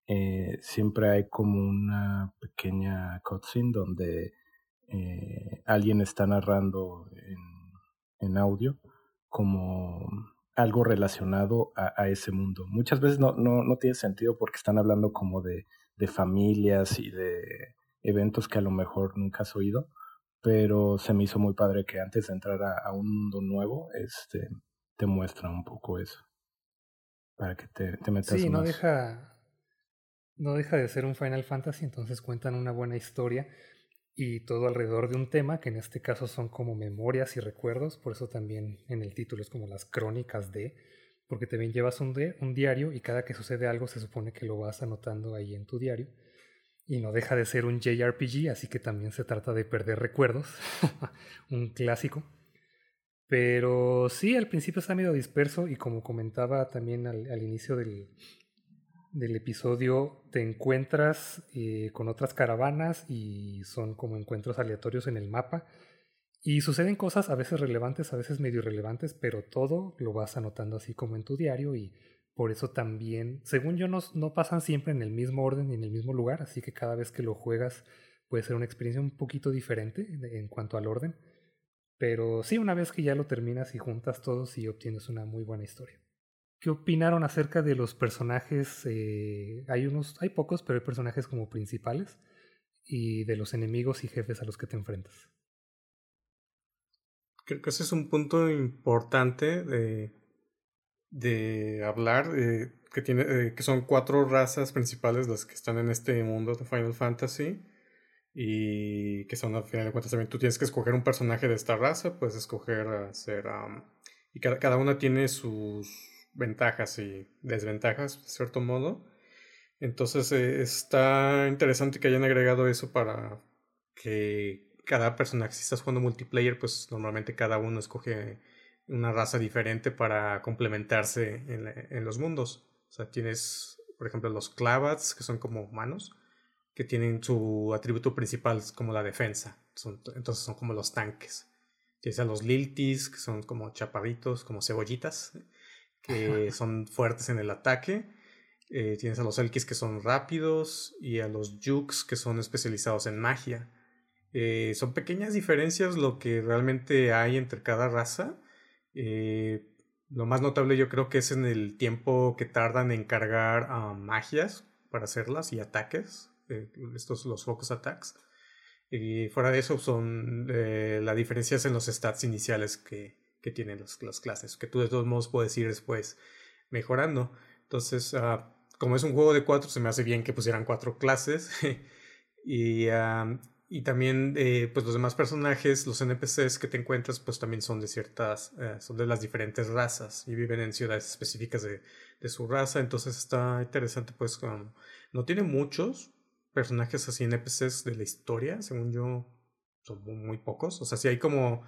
[SPEAKER 4] eh, siempre hay como una pequeña cutscene donde eh, alguien está narrando en, audio como algo relacionado a, ese mundo. Muchas veces no, no, no, tiene sentido porque están hablando como de, de familias y de eventos que a lo mejor nunca has oído, pero se me hizo muy padre que antes de entrar a, un mundo nuevo, este, te muestra un poco eso. Para que te, te metas
[SPEAKER 1] sí, no deja no deja de ser un Final Fantasy, entonces cuentan una buena historia y todo alrededor de un tema, que en este caso son como memorias y recuerdos, por eso también en el título es como las crónicas de, porque también llevas un, un diario y cada que sucede algo se supone que lo vas anotando ahí en tu diario. Y no deja de ser un JRPG, así que también se trata de perder recuerdos, un clásico. Pero sí, al principio está medio disperso y como comentaba también al inicio del, del episodio te encuentras eh, con otras caravanas y son como encuentros aleatorios en el mapa. Y suceden cosas a veces relevantes, a veces medio irrelevantes, pero todo lo vas anotando así como en tu diario y por eso también, según yo, no, no pasan siempre en el mismo orden ni en el mismo lugar, así que cada vez que lo juegas puede ser una experiencia un poquito diferente en cuanto al orden. Pero sí, una vez que ya lo terminas y juntas todos y obtienes una muy buena historia. ¿Qué opinaron acerca de los personajes? Eh, hay unos, hay pocos, pero hay personajes como principales y de los enemigos y jefes a los que te enfrentas.
[SPEAKER 2] Creo que ese es un punto importante de, de hablar, eh, que, tiene, eh, que son cuatro razas principales las que están en este mundo de Final Fantasy y que son al final de cuentas también tú tienes que escoger un personaje de esta raza, puedes escoger hacer... y cada, cada una tiene sus ventajas y desventajas, de cierto modo. Entonces eh, está interesante que hayan agregado eso para que cada personaje, si estás jugando multiplayer, pues normalmente cada uno escoge una raza diferente para complementarse en, los mundos. O sea, tienes, por ejemplo, los Clavats, que son como humanos, que tienen su atributo principal como la defensa. entonces son como los tanques. Tienes a los Liltis, que son como chaparritos, como cebollitas que son fuertes en el ataque. Eh, tienes a los Elkis que son rápidos y a los Jukes que son especializados en magia. Eh, son pequeñas diferencias lo que realmente hay entre cada raza. Eh, lo más notable yo creo que es en el tiempo que tardan en cargar magias para hacerlas y ataques. Estos los focus attacks. Y fuera de eso son la diferencia es en los stats iniciales que, que tienen las, las, clases, que tú de todos modos puedes ir después mejorando. Entonces, ah, como es un juego de cuatro, se me hace bien que pusieran cuatro clases. y, y también, eh, pues los demás personajes, los NPCs que te encuentras, pues también son de ciertas, eh, son de las diferentes razas y viven en ciudades específicas de, de su raza. Entonces está interesante, pues, no tiene muchos personajes así NPCs de la historia, según yo, son muy pocos. O sea, sí hay como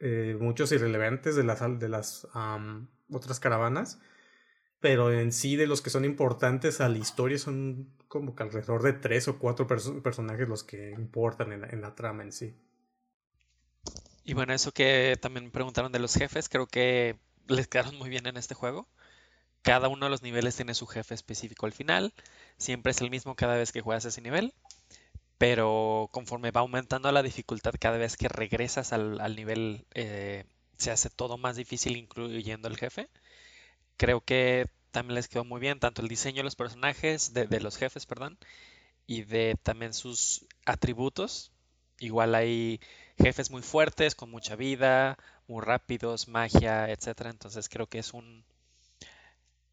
[SPEAKER 2] eh, muchos irrelevantes de las, de las otras caravanas pero en sí de los que son importantes a la historia son como que alrededor de tres o cuatro personajes los que importan en la, trama en sí.
[SPEAKER 3] Y bueno, eso que también preguntaron de los jefes, creo que les quedaron muy bien en este juego. Cada uno de los niveles tiene su jefe específico al final. Siempre es el mismo cada vez que juegas ese nivel. Pero conforme va aumentando la dificultad cada vez que regresas al, nivel, eh, se hace todo más difícil, incluyendo el jefe creo que también les quedó muy bien tanto el diseño de los personajes, de, los jefes, perdón, y de también sus atributos. Igual hay jefes muy fuertes, con mucha vida, muy rápidos, magia, etcétera. Entonces creo que es un,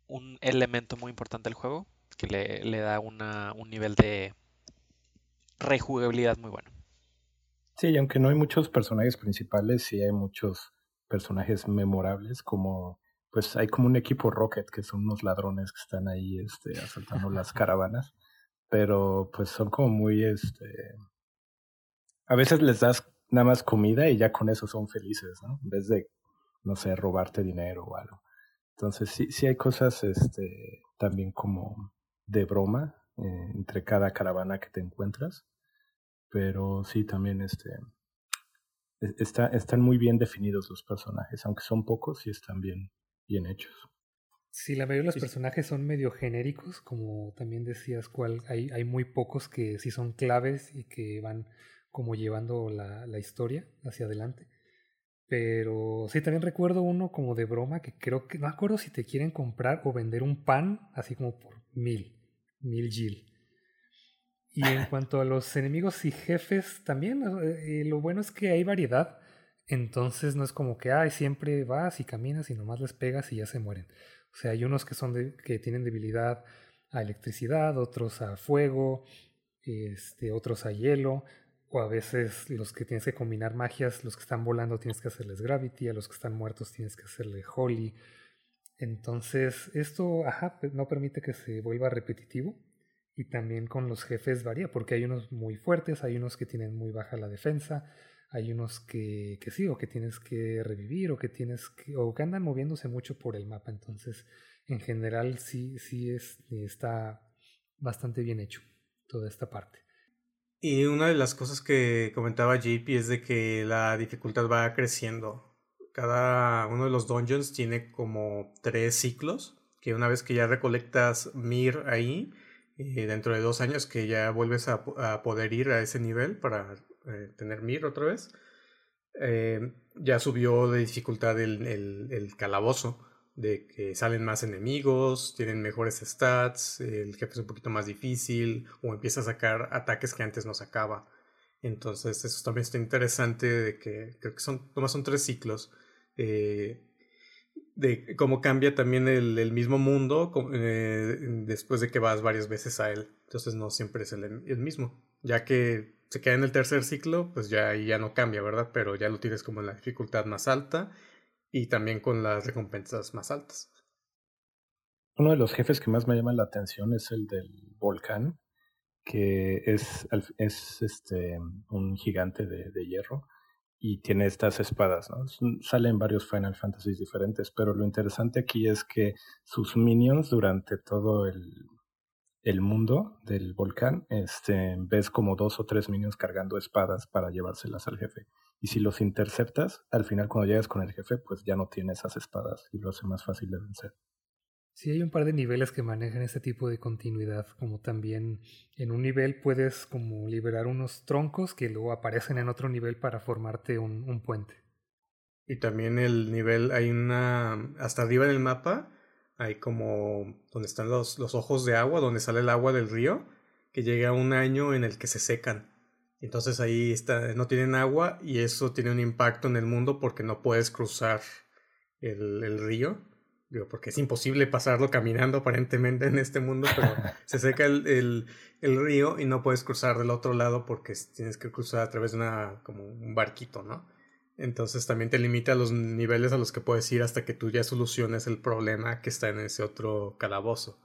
[SPEAKER 3] un elemento muy importante del juego que le, da una, un nivel de rejugabilidad muy bueno.
[SPEAKER 4] Sí, y aunque no hay muchos personajes principales, sí hay muchos personajes memorables como pues hay como un equipo Rocket, que son unos ladrones que están ahí este, asaltando las caravanas, pero pues son como muy, este, a veces les das nada más comida y ya con eso son felices, ¿no? En vez de, no sé, robarte dinero o algo. Entonces sí, sí hay cosas, este, también como de broma eh, entre cada caravana que te encuentras, pero sí también, este, está, están muy bien definidos los personajes, aunque son pocos, sí están bien, bien hechos.
[SPEAKER 1] Sí, la mayoría de los personajes son medio genéricos, como también decías, cuál hay, hay muy pocos que sí son claves y que van como llevando la, la historia hacia adelante. Pero sí, también recuerdo uno como de broma que creo que, no acuerdo si te quieren comprar o vender un pan, así como por mil, mil gil. Y en cuanto a los enemigos y jefes, también eh, lo bueno es que hay variedad. Entonces no es como que, ay, siempre vas y caminas y nomás les pegas y ya se mueren. O sea, hay unos que, son de, que tienen debilidad a electricidad, otros a fuego, este, otros a hielo, o a veces los que tienes que combinar magias, los que están volando tienes que hacerles gravity, a los que están muertos tienes que hacerle holy. Entonces, esto, ajá, no permite que se vuelva repetitivo. Y también con los jefes varía, porque hay unos muy fuertes, hay unos que tienen muy baja la defensa, hay unos que, que sí, o que tienes que revivir, o que tienes que, o que andan moviéndose mucho por el mapa. Entonces, en general, sí, sí es, está bastante bien hecho toda esta parte.
[SPEAKER 2] Y una de las cosas que comentaba JP es de que la dificultad va creciendo. Cada uno de los dungeons tiene como tres ciclos, que una vez que ya recolectas Mir ahí, eh, dentro de dos años que ya vuelves a, poder ir a ese nivel para eh, tener Mir otra vez. Eh, ya subió de dificultad el, el, calabozo, de que salen más enemigos, tienen mejores stats, el jefe es un poquito más difícil, o empieza a sacar ataques que antes no sacaba. Entonces, eso también está interesante, de que creo que son, nomás son tres ciclos. Eh, de cómo cambia también el, mismo mundo después de que vas varias veces a él. Entonces no siempre es el, el mismo, ya que se queda en el tercer ciclo, pues ya ya no cambia, ¿verdad? Pero ya lo tienes como en la dificultad más alta y también con las recompensas más altas.
[SPEAKER 4] Uno de los jefes que más me llama la atención es el del volcán, que es, es este, un gigante de, de hierro y tiene estas espadas, ¿no? Salen varios Final Fantasy diferentes, pero lo interesante aquí es que sus minions durante todo el, el mundo del volcán, este, ves como dos o tres minions cargando espadas para llevárselas al jefe. Y si los interceptas, al final cuando llegas con el jefe, pues ya no tiene esas espadas y lo hace más fácil de vencer.
[SPEAKER 1] Sí, hay un par de niveles que manejan ese tipo de continuidad, como también en un nivel puedes como liberar unos troncos que luego aparecen en otro nivel para formarte un, un puente.
[SPEAKER 2] Y también el nivel, hay una, hasta arriba en el mapa, hay como donde están los, los ojos de agua, donde sale el agua del río, que llega un año en el que se secan. Entonces ahí está, no tienen agua y eso tiene un impacto en el mundo porque no puedes cruzar el, el río Digo, porque es imposible pasarlo caminando aparentemente en este mundo, pero se seca el, el, el, río y no puedes cruzar del otro lado porque tienes que cruzar a través de una, como un barquito, ¿no? Entonces también te limita los niveles a los que puedes ir hasta que tú ya soluciones el problema que está en ese otro calabozo.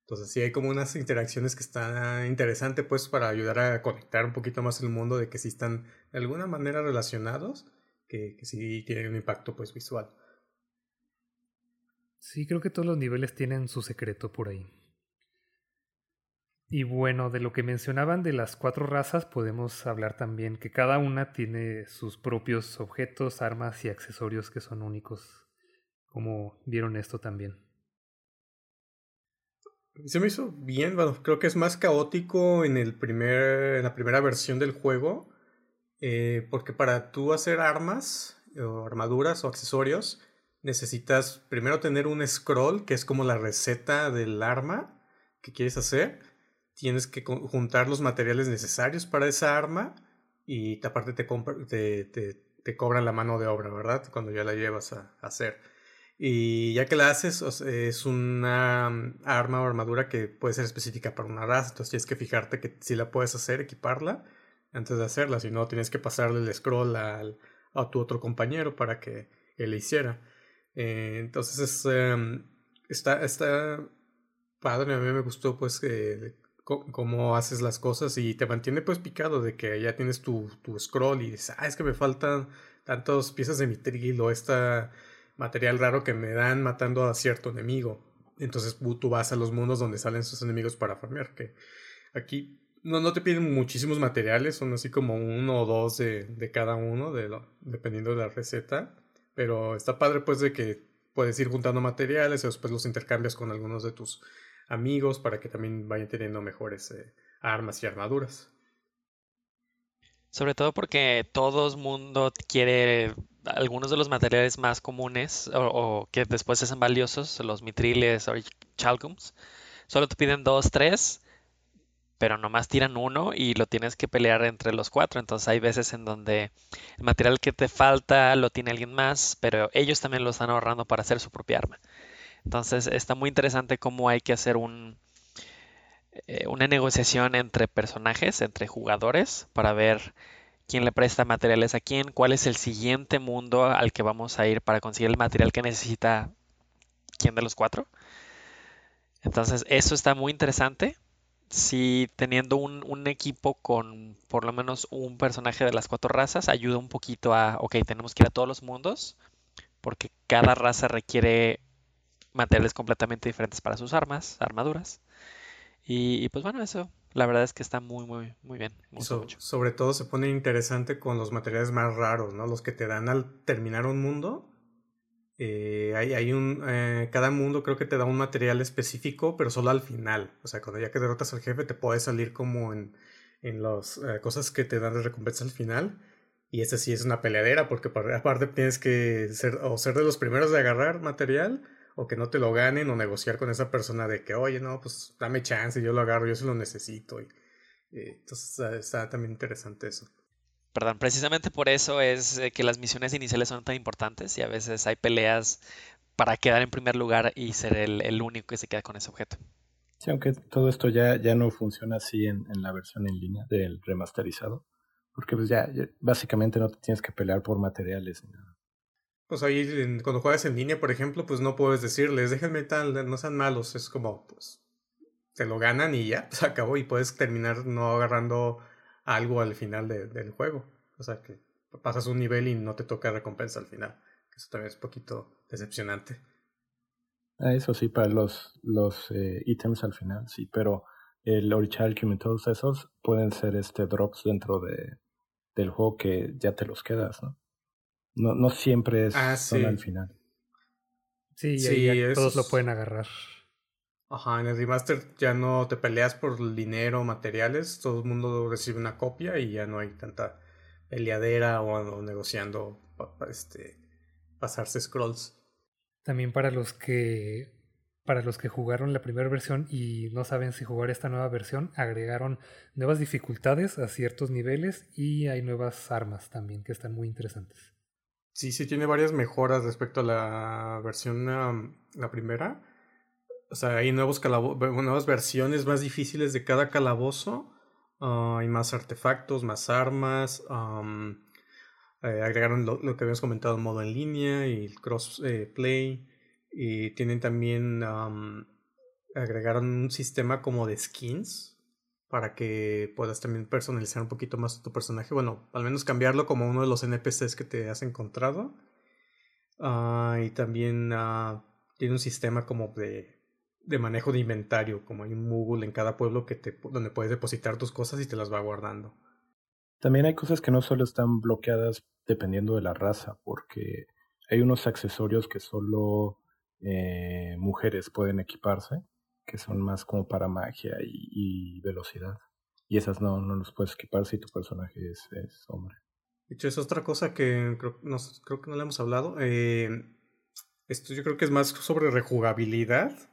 [SPEAKER 2] Entonces sí hay como unas interacciones que están interesantes pues para ayudar a conectar un poquito más el mundo de que sí están de alguna manera relacionados, que, que sí tienen un impacto pues visual.
[SPEAKER 1] Sí, creo que todos los niveles tienen su secreto por ahí. Y bueno, de lo que mencionaban de las cuatro razas, podemos hablar también que cada una tiene sus propios objetos, armas y accesorios que son únicos. Como vieron esto también.
[SPEAKER 2] Se me hizo bien, bueno, creo que es más caótico en, el primer, en la primera versión del juego, eh, porque para tú hacer armas, o armaduras o accesorios, necesitas primero tener un scroll, que es como la receta del arma que quieres hacer. Tienes que juntar los materiales necesarios para esa arma y aparte te, te, te, cobran la mano de obra, ¿verdad? Cuando ya la llevas a, hacer. Y ya que la haces, es una mm, arma o armadura que puede ser específica para una raza. Entonces tienes que fijarte que si la puedes hacer, equiparla antes de hacerla. Si no, tienes que pasarle el scroll al, a tu otro compañero para que él hiciera. Eh, entonces es, em, está, está padre, a mí me gustó pues cómo haces las cosas y te mantiene pues picado de que ya tienes tu, scroll y dices, ah, es que me faltan tantas piezas de mitril o este material raro que me dan matando a cierto enemigo. Entonces tú vas a los mundos donde salen sus enemigos para farmear, que aquí no, no te piden muchísimos materiales, son así como uno o dos de, de cada uno, dependiendo de la receta. Pero está padre pues de que puedes ir juntando materiales y después los intercambias con algunos de tus amigos para que también vayan teniendo mejores eh, armas y armaduras.
[SPEAKER 3] Sobre todo porque todo mundo quiere algunos de los materiales más comunes o, o que después se hacen valiosos, los mitriles o chalcums. Solo te piden dos, tres pero nomás tiran uno y lo tienes que pelear entre los cuatro. Entonces hay veces en donde el material que te falta lo tiene alguien más, pero ellos también lo están ahorrando para hacer su propia arma. Entonces está muy interesante cómo hay que hacer un, eh, una negociación entre personajes, entre jugadores, para ver quién le presta materiales a quién, cuál es el siguiente mundo al que vamos a ir para conseguir el material que necesita quién de los cuatro. Entonces eso está muy interesante si teniendo un, un, equipo con por lo menos un personaje de las cuatro razas ayuda un poquito a, ok, tenemos que ir a todos los mundos, porque cada raza requiere materiales completamente diferentes para sus armas, armaduras. Y, pues bueno, eso la verdad es que está muy, muy, muy bien.
[SPEAKER 2] sobre todo se pone interesante con los materiales más raros, ¿no? Los que te dan al terminar un mundo eh, hay, un. Eh, cada mundo creo que te da un material específico, pero solo al final. O sea, cuando ya que derrotas al jefe, te puede salir como en, en las eh, cosas que te dan de recompensa al final. Y esta sí es una peleadera, porque aparte tienes que ser o ser de los primeros de agarrar material, o que no te lo ganen, o negociar con esa persona de que, oye, no, pues dame chance, yo lo agarro, yo se lo necesito. Y, entonces está también interesante eso.
[SPEAKER 3] Perdón, precisamente por eso es eh, que las misiones iniciales son tan importantes y a veces hay peleas para quedar en primer lugar y ser el, único que se queda con ese objeto.
[SPEAKER 4] Sí, aunque todo esto ya, ya no funciona así en, la versión en línea del remasterizado, porque pues ya, básicamente no te tienes que pelear por materiales ni nada.
[SPEAKER 2] Pues ahí cuando juegas en línea, por ejemplo, pues no puedes decirles, déjenme tal, no sean malos, es como, pues, te lo ganan y ya, se acabó y puedes terminar no agarrando algo al final del juego. O sea, que pasas un nivel y no te toca recompensa al final. Eso también es un poquito decepcionante.
[SPEAKER 4] Ah, eso sí, para los, los eh, ítems al final, sí, pero el Original y todos esos pueden ser este drops dentro de, del juego que ya te los quedas, ¿no? No, no siempre es ah, al final.
[SPEAKER 1] Sí, y todos lo pueden agarrar.
[SPEAKER 2] Ajá, en el remaster ya no te peleas por dinero, materiales, todo el mundo recibe una copia y ya no hay tanta peleadera o, negociando este, pasarse scrolls.
[SPEAKER 1] También para los que para los que jugaron la primera versión y no saben si jugar esta nueva versión, agregaron nuevas dificultades a ciertos niveles y hay nuevas armas también que están muy interesantes.
[SPEAKER 2] Sí, sí, tiene varias mejoras respecto a la versión, la primera. O sea, hay nuevos nuevas versiones más difíciles de cada calabozo. Ah, hay más artefactos, más armas. Eh, agregaron lo, que habíamos comentado, modo en línea y el crossplay. Eh, y tienen también, agregaron un sistema como de skins para que puedas también personalizar un poquito más tu personaje. Bueno, al menos cambiarlo como uno de los NPCs que te has encontrado. Ah, y también ah, tiene un sistema como de, de, manejo de inventario, como hay un Google en cada pueblo que te, donde puedes depositar tus cosas y te las va guardando.
[SPEAKER 4] También hay cosas que no solo están bloqueadas dependiendo de la raza, porque hay unos accesorios que solo eh, mujeres pueden equiparse, que son más como para magia y, velocidad. Y esas no, no los puedes equipar si tu personaje es, hombre.
[SPEAKER 2] De hecho, es otra cosa que creo, creo que no le hemos hablado. Eh, esto yo creo que es más sobre rejugabilidad,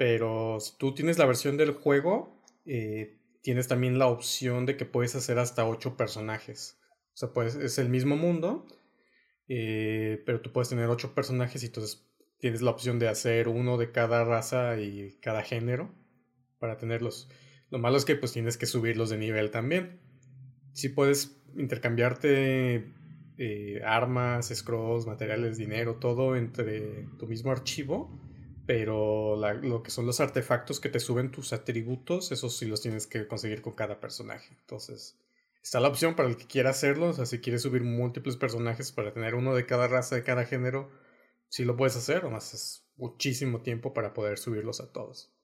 [SPEAKER 2] pero si tú tienes la versión del juego, eh, tienes también la opción de que puedes hacer hasta ocho personajes. O sea, pues es el mismo mundo, pero tú puedes tener ocho personajes y entonces tienes la opción de hacer uno de cada raza y cada género para tenerlos. Lo malo es que pues tienes que subirlos de nivel también. Si puedes intercambiarte eh, armas, scrolls, materiales, dinero, todo entre tu mismo archivo, pero lo que son los artefactos que te suben tus atributos, esos sí los tienes que conseguir con cada personaje. Entonces, está la opción para el que quiera hacerlo, o sea, si quieres subir múltiples personajes para tener uno de cada raza, de cada género, sí lo puedes hacer, nomás es muchísimo tiempo para poder subirlos a todos.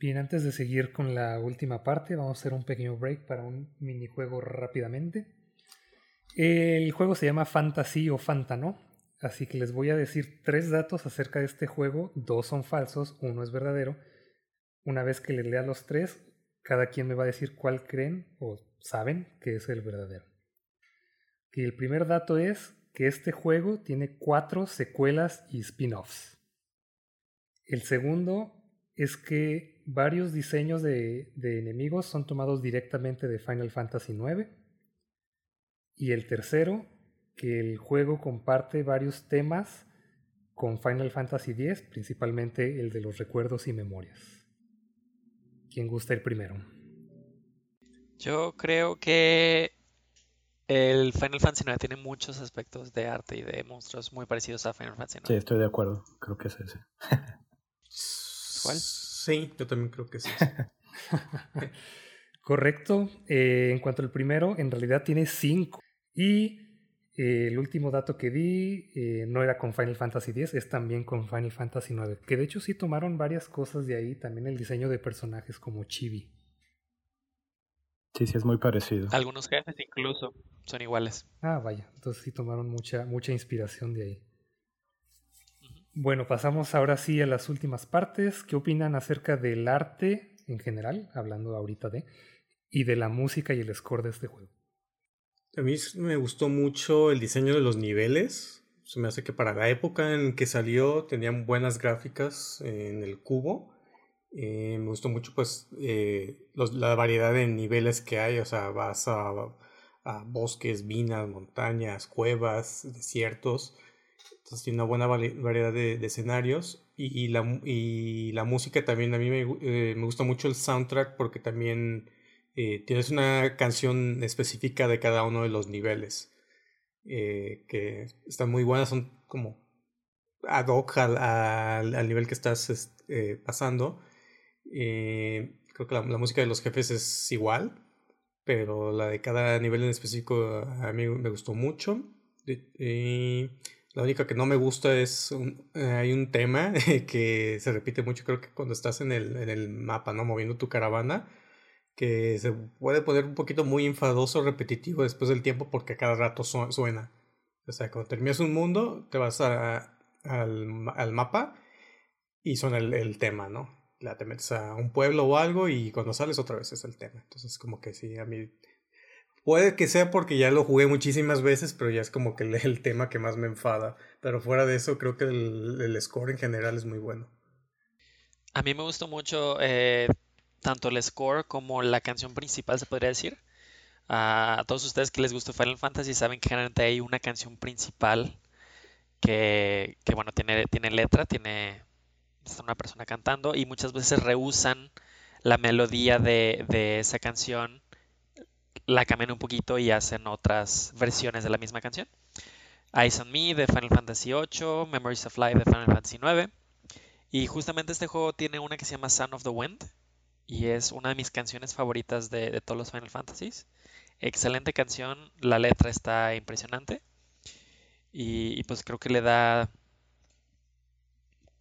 [SPEAKER 1] Bien, antes de seguir con la última parte, vamos a hacer un pequeño break para un minijuego rápidamente. El juego se llama Fantasy o Fantano, así que les voy a decir tres datos acerca de este juego. Dos son falsos, uno es verdadero. Una vez que les lea los tres, cada quien me va a decir cuál creen o saben que es el verdadero. Y el primer dato es que este juego tiene cuatro secuelas y spin-offs. El segundo es que varios diseños de, enemigos son tomados directamente de Final Fantasy IX. Y el tercero, que el juego comparte varios temas con Final Fantasy X, principalmente el de los recuerdos y memorias. ¿Quién gusta el primero?
[SPEAKER 3] Yo creo que el Final Fantasy IX tiene muchos aspectos de arte y de monstruos muy parecidos a Final Fantasy IX.
[SPEAKER 4] Sí, estoy de acuerdo. Creo que es ese.
[SPEAKER 2] ¿Cuál? Sí, yo también creo que es ese.
[SPEAKER 1] Correcto. Eh, en cuanto al primero, en realidad tiene cinco. Y eh, el último dato que di eh, no era con Final Fantasy X, es también con Final Fantasy IX. Que de hecho sí tomaron varias cosas de ahí, también el diseño de personajes como Chibi.
[SPEAKER 4] Sí, sí, es muy parecido.
[SPEAKER 3] Algunos jefes incluso son iguales.
[SPEAKER 1] Ah, vaya, entonces sí tomaron mucha, mucha inspiración de ahí. Bueno, pasamos ahora sí a las últimas partes. ¿Qué opinan acerca del arte en general, hablando ahorita de, y de la música y el score de este juego?
[SPEAKER 2] A mí me gustó mucho el diseño de los niveles. Se me hace que para la época en que salió tenían buenas gráficas en el cubo eh, me gustó mucho pues eh, la variedad de niveles que hay, o sea, vas a, bosques, minas, montañas, cuevas, desiertos. Entonces tiene una buena variedad de, escenarios y, la, y la música también, a mí me, eh, me gusta mucho el soundtrack porque también tienes una canción específica de cada uno de los niveles que están muy buenas, son como ad hoc al, al, nivel que estás pasando eh, creo que la, música de los jefes es igual, pero la de cada nivel en específico a mí me gustó mucho. Y la única que no me gusta es, eh, hay un tema que se repite mucho, creo que cuando estás en el, en el mapa, ¿no? Moviendo tu caravana, que se puede poner un poquito muy enfadoso, repetitivo después del tiempo porque cada rato suena. O sea, cuando terminas un mundo, te vas a, al, mapa y son el, tema, ¿no? La te metes a un pueblo o algo y cuando sales otra vez es el tema. Entonces como que sí, a mí Puede que sea porque ya lo jugué muchísimas veces, pero ya es como que el tema que más me enfada. Pero fuera de eso, creo que el, score en general es muy bueno.
[SPEAKER 3] A mí me gustó mucho eh, tanto el score como la canción principal, se podría decir. A todos ustedes que les gustó Final Fantasy saben que generalmente hay una canción principal que, bueno, tiene, tiene letra, tiene una persona cantando y muchas veces rehusan la melodía de, de esa canción la cambian un poquito y hacen otras versiones de la misma canción. Eyes on Me de Final Fantasy VIII, Memories of Life de Final Fantasy IX. Y justamente este juego tiene una que se llama Son of the Wind y es una de mis canciones favoritas de, todos los Final Fantasies. Excelente canción, la letra está impresionante y, pues creo que le da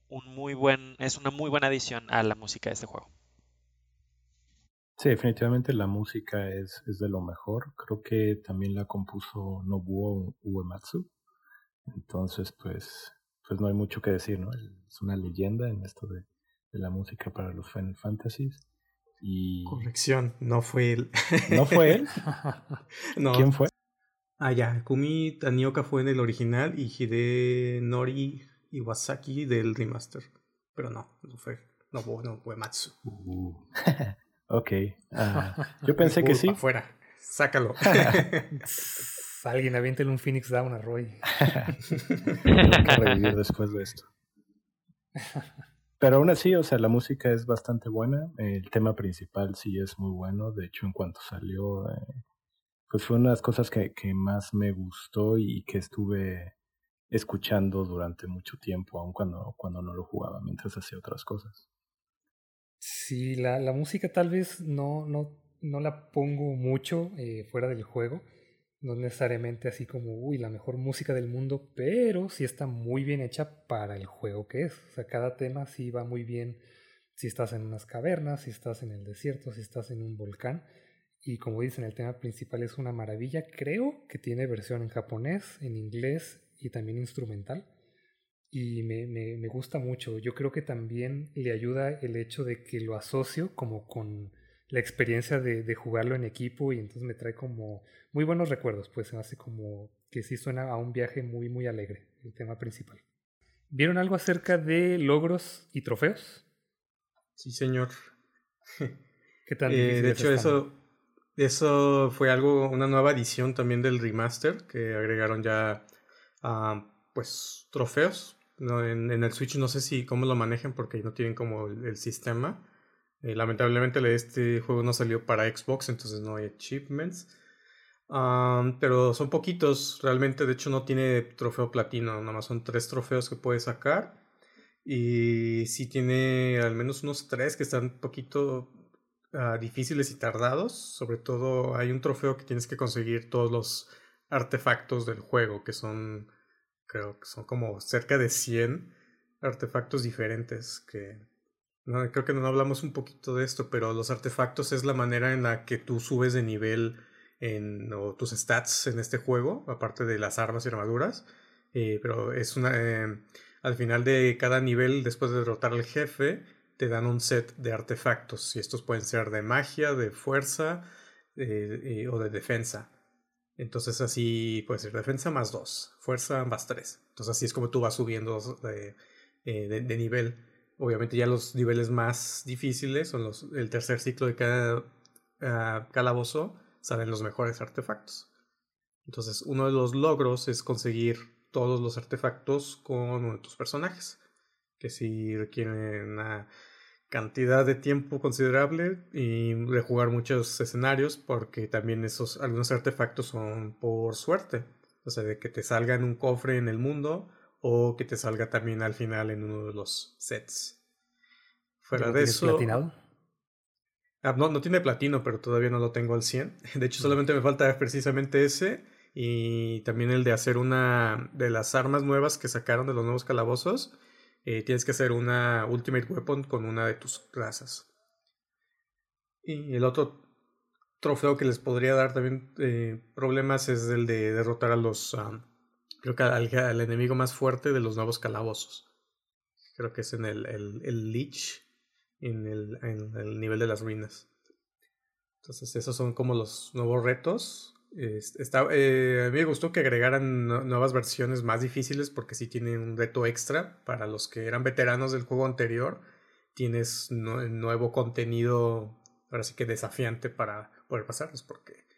[SPEAKER 3] un muy buen, es una muy buena adición a la música de este juego.
[SPEAKER 4] Sí, definitivamente la música es, es de lo mejor. Creo que también la compuso Nobuo Uematsu. Entonces, pues, pues no hay mucho que decir, ¿no? Es una leyenda en esto de, la música para los Final Fantasies. Y...
[SPEAKER 2] Corrección, no fue él.
[SPEAKER 4] ¿No fue él? ¿Quién fue?
[SPEAKER 2] Ah, ya. Kumi Tanioka fue en el original y Hidenori Iwasaki del remaster. Pero no, no fue Nobuo no Uematsu. Uh.
[SPEAKER 4] Ok. Ah, yo pensé que sí.
[SPEAKER 2] Afuera. Sácalo.
[SPEAKER 1] Alguien aviéntele un Phoenix Down a Roy.
[SPEAKER 4] que revivir después de esto. Pero aún así, o sea, la música es bastante buena. El tema principal sí es muy bueno. De hecho, en cuanto salió, eh, pues fue una de las cosas que, más me gustó y que estuve escuchando durante mucho tiempo, aun cuando, cuando no lo jugaba, mientras hacía otras cosas.
[SPEAKER 1] Sí, la, la música tal vez no, no, no la pongo mucho eh, fuera del juego. No necesariamente así como, uy, la mejor música del mundo, pero sí está muy bien hecha para el juego que es. O sea, cada tema sí va muy bien si estás en unas cavernas, si estás en el desierto, si estás en un volcán. Y como dicen, el tema principal es una maravilla. Creo que tiene versión en japonés, en inglés y también instrumental y me, me, me, gusta mucho. Yo creo que también le ayuda el hecho de que lo asocio como con la experiencia de, de, jugarlo en equipo y entonces me trae como muy buenos recuerdos, pues se me hace como que sí suena a un viaje muy, muy alegre, el tema principal. ¿Vieron algo acerca de logros y trofeos?
[SPEAKER 2] Sí, señor. ¿Qué tal? Eh, de hecho, eso, eso fue algo, una nueva edición también del remaster que agregaron ya a pues trofeos en, el Switch no sé si cómo lo manejan porque no tienen como el, sistema. Eh, lamentablemente este juego no salió para Xbox, entonces no hay achievements. pero son poquitos, realmente de hecho no tiene trofeo platino, nada más son tres trofeos que puedes sacar. Y sí tiene al menos unos tres que están un poquito ah, difíciles y tardados. Sobre todo hay un trofeo que tienes que conseguir todos los artefactos del juego, que son creo que son como cerca de 100 artefactos diferentes que creo que no hablamos un poquito de esto, pero los artefactos es la manera en la que tú subes de nivel en tus stats en este juego, aparte de las armas y armaduras. Eh, pero es una. Eh, al final de cada nivel, después de derrotar al jefe, te dan un set de artefactos. Y estos pueden ser de magia, de fuerza eh, o de defensa. Entonces así puede ser defensa más 2, fuerza más 3. Entonces así es como tú vas subiendo de, de, nivel. Obviamente ya los niveles más difíciles son los, el tercer ciclo de cada ah, calabozo salen los mejores artefactos. Entonces uno de los logros es conseguir todos los artefactos con uno tus personajes. Que si requieren una cantidad de tiempo considerable y de jugar muchos escenarios porque también esos algunos artefactos son por suerte o sea de que te salga en un cofre en el mundo o que te salga también al final en uno de los sets fuera de eso platinado? Ah, no, no tiene platino pero todavía no lo tengo al 100 de hecho solamente me falta precisamente ese y también el de hacer una de las armas nuevas que sacaron de los nuevos calabozos eh, tienes que hacer una Ultimate Weapon con una de tus razas. Y el otro trofeo que les podría dar también eh, problemas es el de derrotar a los creo que al, enemigo más fuerte de los nuevos calabozos. Creo que es en el, el, el en el, en el nivel de las ruinas. Entonces esos son como los nuevos retos. Está, eh, a mí me gustó que agregaran nuevas versiones más difíciles porque sí tiene un reto extra para los que eran veteranos del juego anterior. Tienes nuevo contenido, ahora sí que desafiante para poder pasarlos porque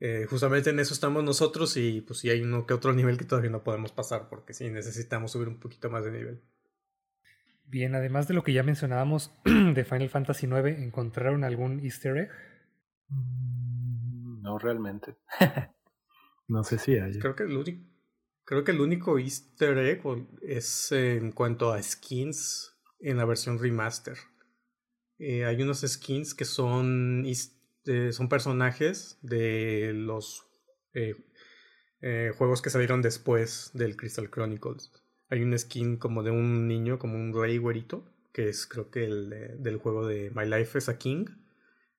[SPEAKER 2] eh, justamente en eso estamos nosotros y pues sí hay uno que otro nivel que todavía no podemos pasar porque sí necesitamos subir un poquito más de nivel.
[SPEAKER 1] Bien, además de lo que ya mencionábamos de Final Fantasy IX, ¿encontraron algún easter egg?
[SPEAKER 4] Mm, no realmente. no sé si hay.
[SPEAKER 2] Creo que el único, creo que el único easter egg es en cuanto a skins en la versión remaster. Eh, hay unos skins que son, son personajes de los eh, eh, juegos que salieron después del Crystal Chronicles. Hay un skin como de un niño, como un rey güerito, que es creo que el del juego de My Life as a King.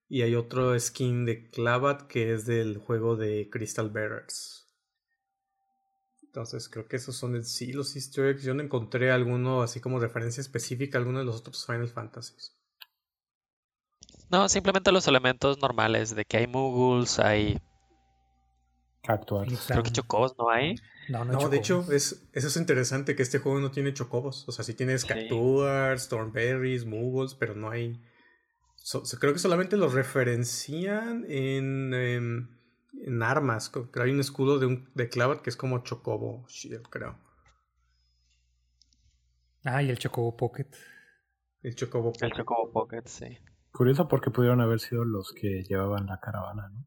[SPEAKER 2] Y hay otro skin de Clavat que es del juego de Crystal Bearers. Entonces creo que esos son sí los easter eggs. Yo no encontré alguno así como referencia específica a alguno de los otros Final Fantasies.
[SPEAKER 3] No, simplemente los elementos normales de que hay muggles, hay...
[SPEAKER 4] Actuales.
[SPEAKER 3] Creo que chocobos no hay.
[SPEAKER 2] No, no, de hecho, es, eso es interesante que este juego no tiene chocobos. O sea, sí tienes sí. Cactuars, Stormberries, Muggles, pero no hay creo que solamente los referencian en, em, en, armas. Creo que hay un escudo de, un, de Clavat que es como Chocobo Shield, creo.
[SPEAKER 1] Ah, y el Chocobo Pocket.
[SPEAKER 2] El Chocobo
[SPEAKER 3] Pocket. El Chocobo Pocket, sí.
[SPEAKER 4] Curioso porque pudieron haber sido los que llevaban la caravana, ¿no?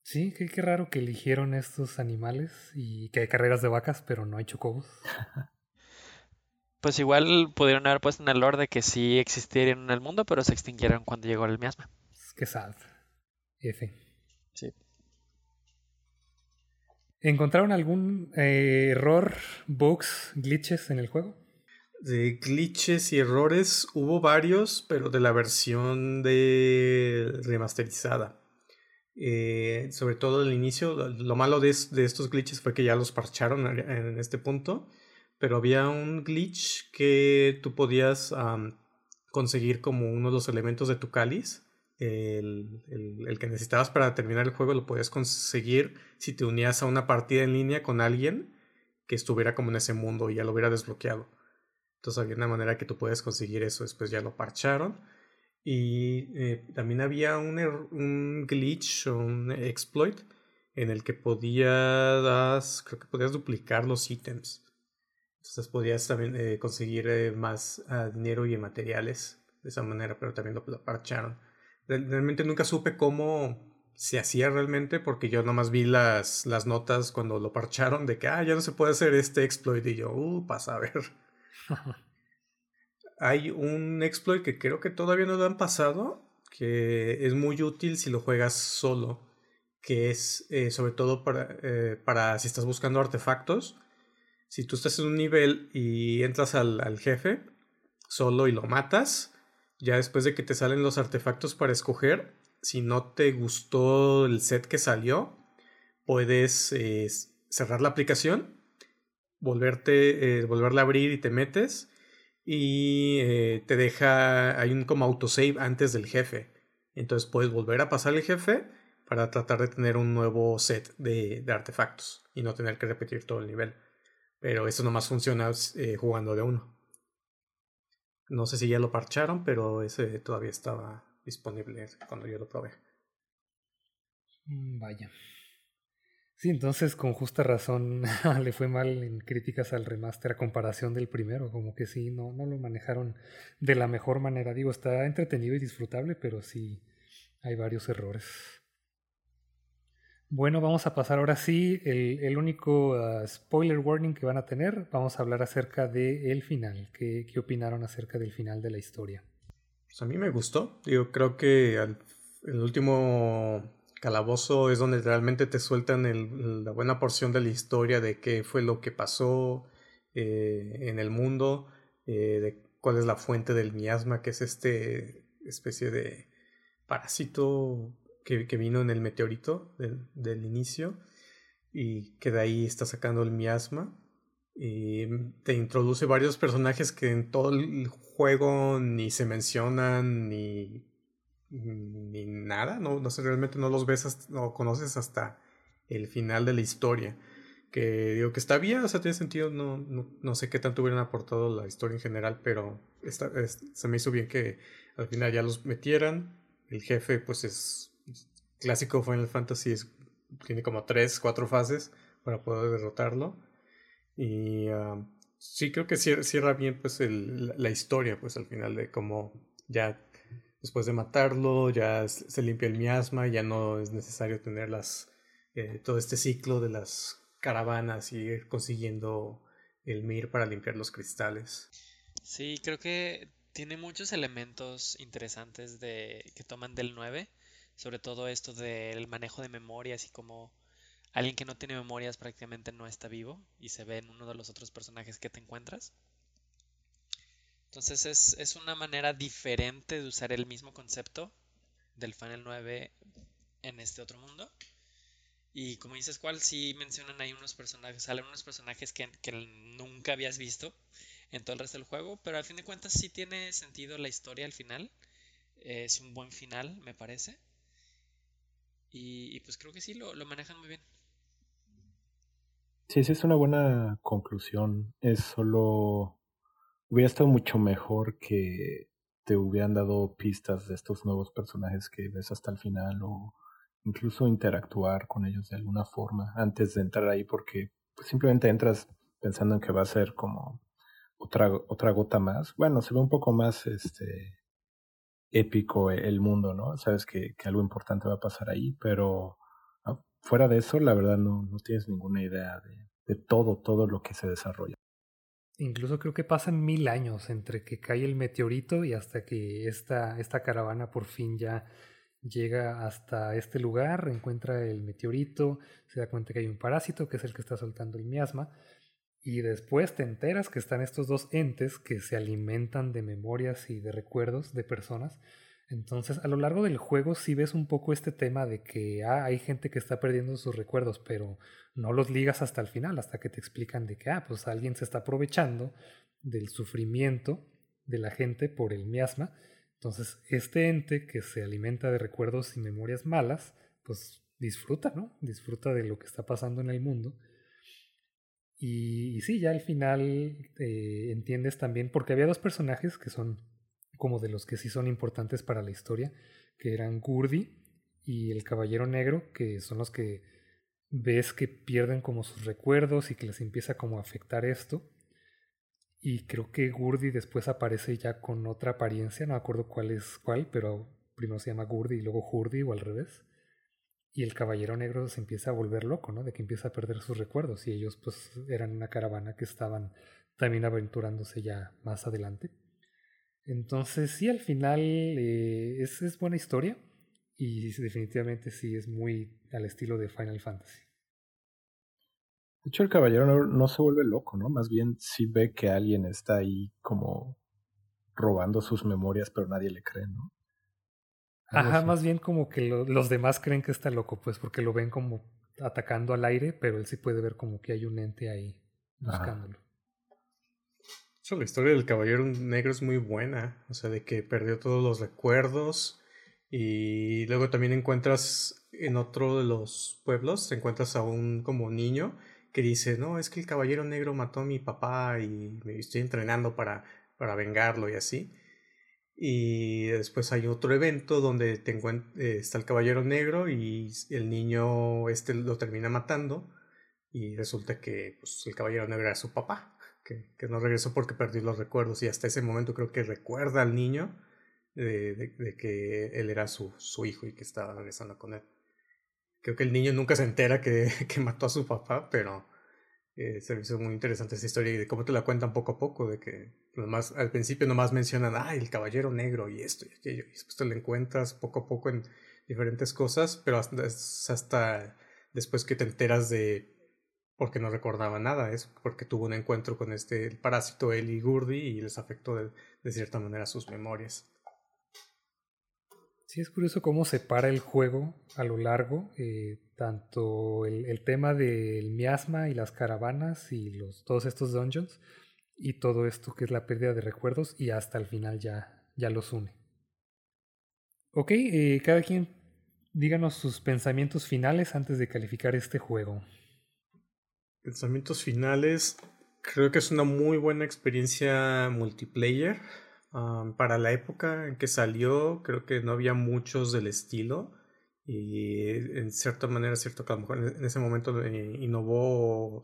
[SPEAKER 1] Sí, qué, qué raro que eligieron estos animales y que hay carreras de vacas, pero no hay chocobos.
[SPEAKER 3] Pues igual pudieron haber puesto en el lore de que sí existieron en el mundo, pero se extinguieron cuando llegó el miasma.
[SPEAKER 1] Qué sad. F.
[SPEAKER 3] Sí.
[SPEAKER 1] ¿Encontraron algún eh, error, bugs, glitches en el juego?
[SPEAKER 2] De glitches y errores hubo varios, pero de la versión de remasterizada. Eh, sobre todo al inicio, lo malo de, de, estos glitches fue que ya los parcharon en este punto pero había un glitch que tú podías conseguir como uno de los elementos de tu cáliz. El, el, que necesitabas para terminar el juego lo podías conseguir si te unías a una partida en línea con alguien que estuviera como en ese mundo y ya lo hubiera desbloqueado. Entonces había una manera que tú puedes conseguir eso, después ya lo parcharon. Y eh, también había un, un glitch o un exploit en el que podías, creo que podías duplicar los ítems. Entonces podías también eh, conseguir eh, más uh, dinero y materiales de esa manera, pero también lo, lo, parcharon. Realmente nunca supe cómo se hacía realmente, porque yo nomás vi las, las notas cuando lo parcharon de que, ah, ya no se puede hacer este exploit, y yo, uh, pasa a ver. Hay un exploit que creo que todavía no lo han pasado, que es muy útil si lo juegas solo, que es eh, sobre todo para, eh, para si estás buscando artefactos. Si tú estás en un nivel y entras al, jefe solo y lo matas, ya después de que te salen los artefactos para escoger, si no te gustó el set que salió, puedes eh, cerrar la aplicación, volverte, eh, a abrir y te metes y eh, te deja, hay un como autosave antes del jefe. Entonces puedes volver a pasar el jefe para tratar de tener un nuevo set de, de artefactos y no tener que repetir todo el nivel. Pero eso nomás funciona eh, jugando de uno. No sé si ya lo parcharon, pero ese todavía estaba disponible cuando yo lo probé.
[SPEAKER 1] Mm, vaya. Sí, entonces con justa razón le fue mal en críticas al remaster a comparación del primero, como que sí, no, no lo manejaron de la mejor manera. Digo, está entretenido y disfrutable, pero sí hay varios errores. Bueno, vamos a pasar ahora sí el, el único uh, spoiler warning que van a tener. Vamos a hablar acerca del final. ¿Qué, ¿Qué, opinaron acerca del final de la historia?
[SPEAKER 2] Pues a mí me gustó. Digo, creo que al, el último calabozo es donde realmente te sueltan el, la buena porción de la historia de qué fue lo que pasó eh, en el mundo, eh, de cuál es la fuente del miasma, que es este especie de parásito que, vino en el meteorito del, del, inicio. y que de ahí está sacando el miasma. Y te introduce varios personajes que en todo el juego ni se mencionan ni, ni nada. No, no sé, realmente no los ves, no conoces hasta el final de la historia. Que digo que está bien, o sea, tiene sentido. No, no, no sé qué tanto hubieran aportado la historia en general, pero está, se me hizo bien que al final ya los metieran. El jefe, pues es clásico Final Fantasy, es tiene como tres, cuatro fases para poder derrotarlo. Y uh, sí creo que cierra bien pues el, la historia, pues al final de cómo ya después de matarlo, ya se limpia el miasma, ya no es necesario tener las, eh, todo este ciclo de las caravanas y ir consiguiendo el Mir para limpiar los cristales.
[SPEAKER 3] Sí, creo que tiene muchos elementos interesantes de que toman del 9 sobre todo esto del manejo de memorias y como alguien que no tiene memorias prácticamente no está vivo y se ve en uno de los otros personajes que te encuentras. Entonces es, es una manera diferente de usar el mismo concepto del Final 9 en este otro mundo. Y como dices, ¿cuál? Sí mencionan ahí unos personajes, salen unos personajes que, que, nunca habías visto en todo el resto del juego, pero al fin de cuentas sí tiene sentido la historia al final. Es un buen final, me parece. Y, pues creo que sí, lo, lo manejan muy bien.
[SPEAKER 4] Sí, sí, es una buena conclusión. Es solo. Hubiera estado mucho mejor que te hubieran dado pistas de estos nuevos personajes que ves hasta el final o incluso interactuar con ellos de alguna forma antes de entrar ahí porque pues, simplemente entras pensando en que va a ser como otra, otra gota más. Bueno, se ve un poco más este épico el mundo, ¿no? Sabes que, algo importante va a pasar ahí, pero fuera de eso, la verdad no, no tienes ninguna idea de, de, todo, todo lo que se desarrolla.
[SPEAKER 1] Incluso creo que pasan mil años entre que cae el meteorito y hasta que esta, esta caravana por fin ya llega hasta este lugar, encuentra el meteorito, se da cuenta que hay un parásito que es el que está soltando el miasma, y después te enteras que están estos dos entes que se alimentan de memorias y de recuerdos de personas. Entonces, a lo largo del juego sí ves un poco este tema de que ah, hay gente que está perdiendo sus recuerdos, pero no los ligas hasta el final, hasta que te explican de que, ah, pues alguien se está aprovechando del sufrimiento de la gente por el miasma. Entonces, este ente que se alimenta de recuerdos y memorias malas, pues disfruta, ¿no? Disfruta de lo que está pasando en el mundo y, sí, ya al final eh, entiendes también, porque había dos personajes que son como de los que sí son importantes para la historia, que eran Gurdi y el Caballero Negro, que son los que ves que pierden como sus recuerdos y que les empieza como a afectar esto. Y creo que Gurdi después aparece ya con otra apariencia, no me acuerdo cuál es cuál, pero primero se llama Gurdi y luego Hurdi o al revés y el caballero negro se empieza a volver loco, ¿no? De que empieza a perder sus recuerdos y ellos pues eran una caravana que estaban también aventurándose ya más adelante. Entonces sí, al final eh, es, es, buena historia y definitivamente sí es muy al estilo de Final Fantasy.
[SPEAKER 4] De hecho el caballero no, no se vuelve loco, ¿no? Más bien sí ve que alguien está ahí como robando sus memorias pero nadie le cree, ¿no?
[SPEAKER 1] Ajá, más bien como que los demás creen que está loco, pues porque lo ven como atacando al aire, pero él sí puede ver como que hay un ente ahí buscándolo.
[SPEAKER 2] La historia del caballero negro es muy buena, o sea, de que perdió todos los recuerdos y luego también encuentras en otro de los pueblos, encuentras a un como niño que dice, no, es que el caballero negro mató a mi papá y me estoy entrenando para, para vengarlo y así. Y después hay otro evento donde te eh, está el caballero negro y el niño este lo termina matando. Y resulta que pues, el caballero negro era su papá, que, no regresó porque perdió los recuerdos. Y hasta ese momento creo que recuerda al niño de, que él era su, su, hijo y que estaba regresando con él. Creo que el niño nunca se entera que, que mató a su papá, pero eh, se me hizo muy interesante esa historia y de cómo te la cuentan poco a poco, de que nomás, al principio nomás mencionan, ah, el caballero negro y esto y aquello, y después te lo encuentras poco a poco en diferentes cosas, pero hasta después que te enteras de porque no recordaba nada, es porque tuvo un encuentro con este el parásito Eli Gurdi y les afectó de, de cierta manera sus memorias.
[SPEAKER 1] Sí, es curioso cómo separa el juego a lo largo, eh, tanto el, tema del miasma y las caravanas y los, todos estos dungeons, y todo esto que es la pérdida de recuerdos, y hasta el final ya, ya los une. Ok, eh, cada quien díganos sus pensamientos finales antes de calificar este juego.
[SPEAKER 2] Pensamientos finales, creo que es una muy buena experiencia multiplayer para la época en que salió, creo que no había muchos del estilo. Y en cierta manera, cierto que a lo mejor en ese momento eh, innovó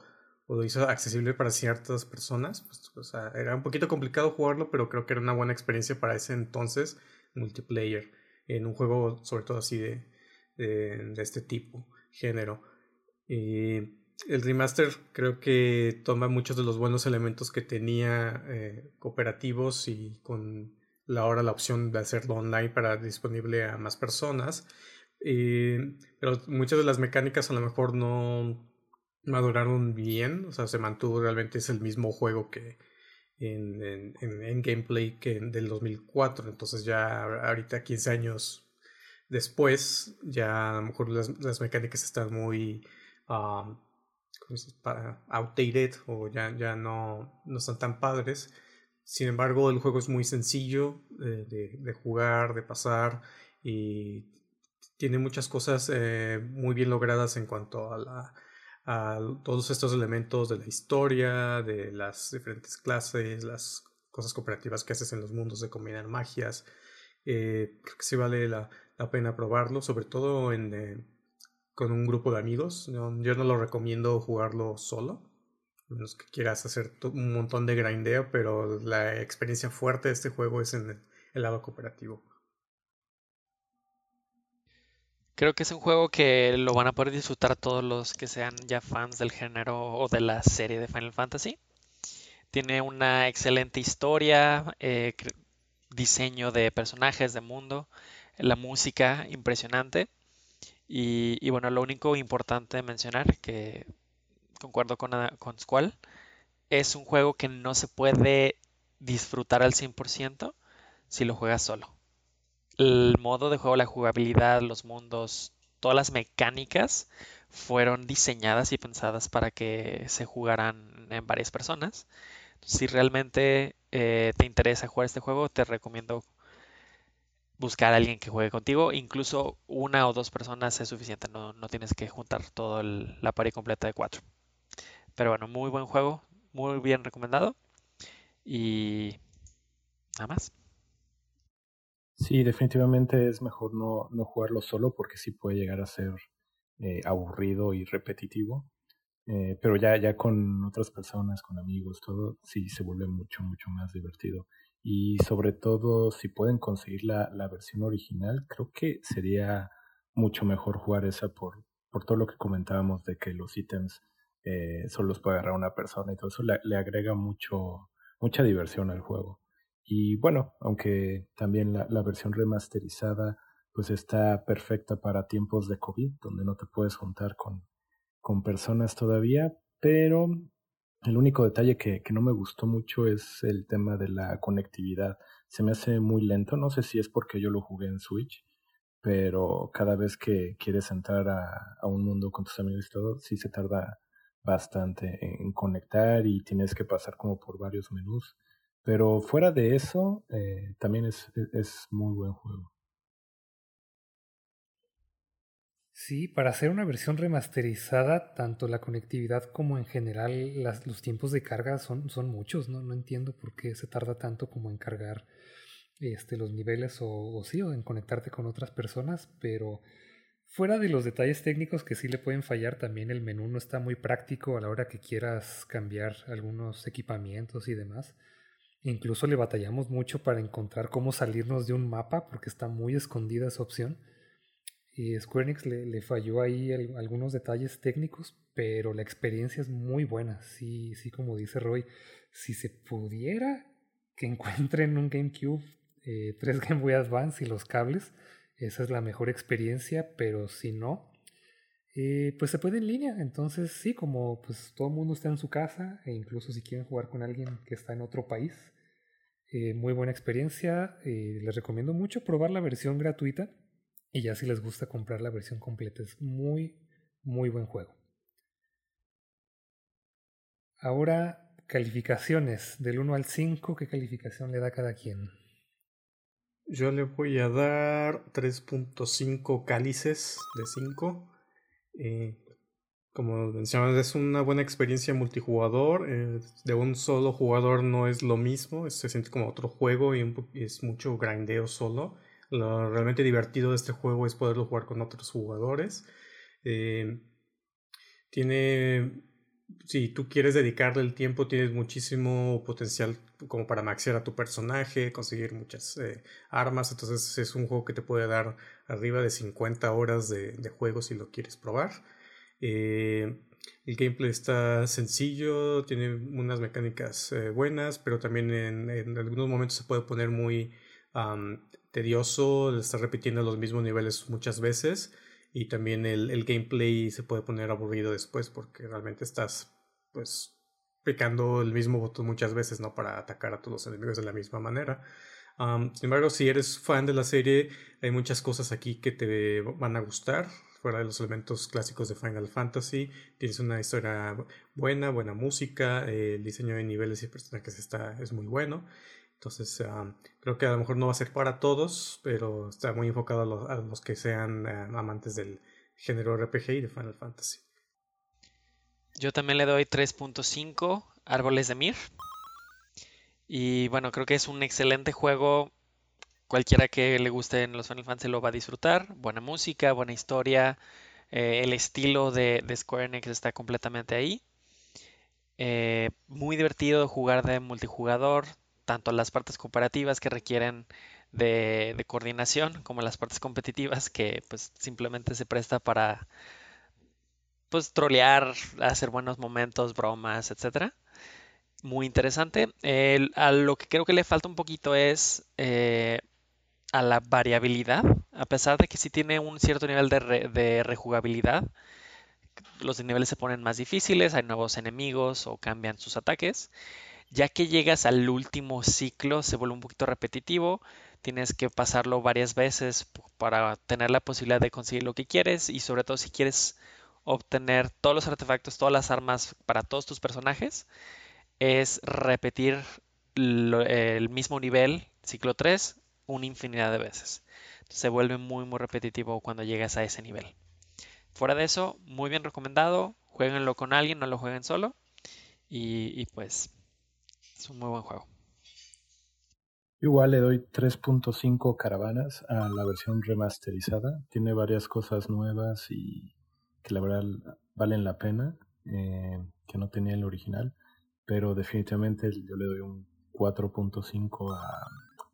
[SPEAKER 2] o, lo hizo accesible para ciertas personas. Pues, era un poquito complicado jugarlo, pero creo que era una buena experiencia para ese entonces multiplayer. En un juego, sobre todo así de, de, de este tipo, género. Y el remaster creo que toma muchos de los buenos elementos que tenía eh, cooperativos y con la ahora la opción de hacerlo online para disponible a más personas. Eh, pero muchas de las mecánicas a lo mejor no maduraron bien, o sea, se mantuvo realmente es el mismo juego que en, en, en, gameplay que del 2004, entonces ya ahorita 15 años después, ya a lo mejor las, las mecánicas están muy para outdated o ya, ya no, no están tan padres. Sin embargo, el juego es muy sencillo eh, de, jugar, de pasar y tiene muchas cosas eh, muy bien logradas en cuanto a, todos estos elementos de la historia, de las diferentes clases, las cosas cooperativas que haces en los mundos de combinar magias. Eh, creo que sí vale la, la, pena probarlo, sobre todo en, con un grupo de amigos. yo no lo recomiendo jugarlo solo. A menos que quieras hacer un montón de grindeo, pero la experiencia fuerte de este juego es en el, lado cooperativo.
[SPEAKER 3] Creo que es un juego que lo van a poder disfrutar todos los que sean ya fans del género o de la serie de Final Fantasy. Tiene una excelente historia, eh, diseño de personajes, de mundo, la música impresionante. Y, bueno, lo único importante de mencionar, que concuerdo con, con Squall, es un juego que no se puede disfrutar al 100% si lo juegas solo. El modo de juego, la jugabilidad, los mundos, todas las mecánicas fueron diseñadas y pensadas para que se jugaran en varias personas. Si realmente eh, te interesa jugar este juego, te recomiendo buscar a alguien que juegue contigo. Incluso una o dos personas es suficiente, no, no tienes que juntar toda la pared completa de cuatro. Pero bueno, muy buen juego, muy bien recomendado. Y nada más.
[SPEAKER 4] Sí, definitivamente es mejor no, no jugarlo solo porque sí puede llegar a ser eh, aburrido y repetitivo. Eh, pero ya, ya con otras personas, con amigos, todo, sí se vuelve mucho, mucho más divertido y sobre todo si pueden conseguir la, la versión original, creo que sería mucho mejor jugar esa por, por todo lo que comentábamos de que los ítems eh, solo los puede agarrar una persona y todo eso le, le, agrega mucho, mucha diversión al juego. Y bueno, aunque también la, la versión remasterizada pues está perfecta para tiempos de COVID, donde no te puedes juntar con, con personas todavía, pero el único detalle que, que, no me gustó mucho es el tema de la conectividad. Se me hace muy lento, no sé si es porque yo lo jugué en Switch, pero cada vez que quieres entrar a, a un mundo con tus amigos y todo, sí se tarda bastante en conectar y tienes que pasar como por varios menús. Pero fuera de eso, eh, también es, es muy buen juego.
[SPEAKER 1] Sí, para hacer una versión remasterizada, tanto la conectividad como en general los tiempos de carga son, son muchos, ¿no? No entiendo por qué se tarda tanto como en cargar este, los niveles o, o sí, o en conectarte con otras personas, pero fuera de los detalles técnicos que sí le pueden fallar, también el menú no está muy práctico a la hora que quieras cambiar algunos equipamientos y demás. Incluso le batallamos mucho para encontrar cómo salirnos de un mapa porque está muy escondida esa opción. Y Square Enix le, le falló ahí algunos detalles técnicos, pero la experiencia es muy buena. Sí, sí, como dice Roy, si se pudiera que encuentren un GameCube, eh, tres Game Boy Advance y los cables, esa es la mejor experiencia, pero si no, eh, pues se puede en línea. Entonces, sí, como pues todo el mundo está en su casa, e incluso si quieren jugar con alguien que está en otro país, Eh, muy buena experiencia. Eh, les recomiendo mucho probar la versión gratuita. Y ya si les gusta comprar la versión completa. Es muy, muy buen juego. Ahora, calificaciones. Del 1 al 5, ¿qué calificación le da cada quien?
[SPEAKER 2] Yo le voy a dar 3.5 cálices de 5. Eh, como mencionaba, es una buena experiencia multijugador. Eh, de un solo jugador no es lo mismo, se siente como otro juego y es mucho grindeo solo. Lo realmente divertido de este juego es poderlo jugar con otros jugadores. Eh, tiene, si tú quieres dedicarle el tiempo, tienes muchísimo potencial como para maxear a tu personaje, conseguir muchas eh, armas. Entonces es un juego que te puede dar arriba de 50 horas de, juego si lo quieres probar. Eh, el gameplay está sencillo, tiene unas mecánicas buenas, pero también en, algunos momentos se puede poner muy tedioso, estar repitiendo los mismos niveles muchas veces y también el, gameplay se puede poner aburrido después porque realmente estás pues picando el mismo botón muchas veces, ¿no? Para atacar a todos los enemigos de la misma manera. sin embargo, si eres fan de la serie, hay muchas cosas aquí que te van a gustar fuera de los elementos clásicos de Final Fantasy. Tienes una historia buena, buena música, eh, el diseño de niveles y personajes está, es muy bueno. Entonces, ah, creo que a lo mejor no va a ser para todos, pero está muy enfocado a los, que sean eh, amantes del género RPG y de Final Fantasy.
[SPEAKER 3] Yo también le doy 3.5 Árboles de Mir. Y bueno, creo que es un excelente juego cualquiera que le guste en los Final Fantasy lo va a disfrutar. Buena música, buena historia. Eh, el estilo de, Square Enix está completamente ahí. Eh, muy divertido jugar de multijugador, tanto las partes comparativas que requieren de, coordinación como las partes competitivas que pues simplemente se presta para pues trolear, hacer buenos momentos, bromas, etcétera muy interesante. a lo que creo que le falta un poquito es eh, a la variabilidad, a pesar de que sí tiene un cierto nivel de, rejugabilidad. Los niveles se ponen más difíciles, hay nuevos enemigos o cambian sus ataques. Ya que llegas al último ciclo, se vuelve un poquito repetitivo. Tienes que pasarlo varias veces para tener la posibilidad de conseguir lo que quieres y sobre todo si quieres obtener todos los artefactos, todas las armas para todos tus personajes, es repetir el mismo nivel, ciclo 3, una infinidad de veces. se vuelve muy, muy repetitivo cuando llegas a ese nivel. Fuera de eso, muy bien recomendado. Jueguenlo con alguien, no lo jueguen solo. Y, pues es un muy buen juego.
[SPEAKER 4] Igual le doy 3.5 caravanas a la versión remasterizada. Tiene varias cosas nuevas y que la verdad valen la pena, eh, que no tenía el original. Pero definitivamente yo le doy un 4.5 a,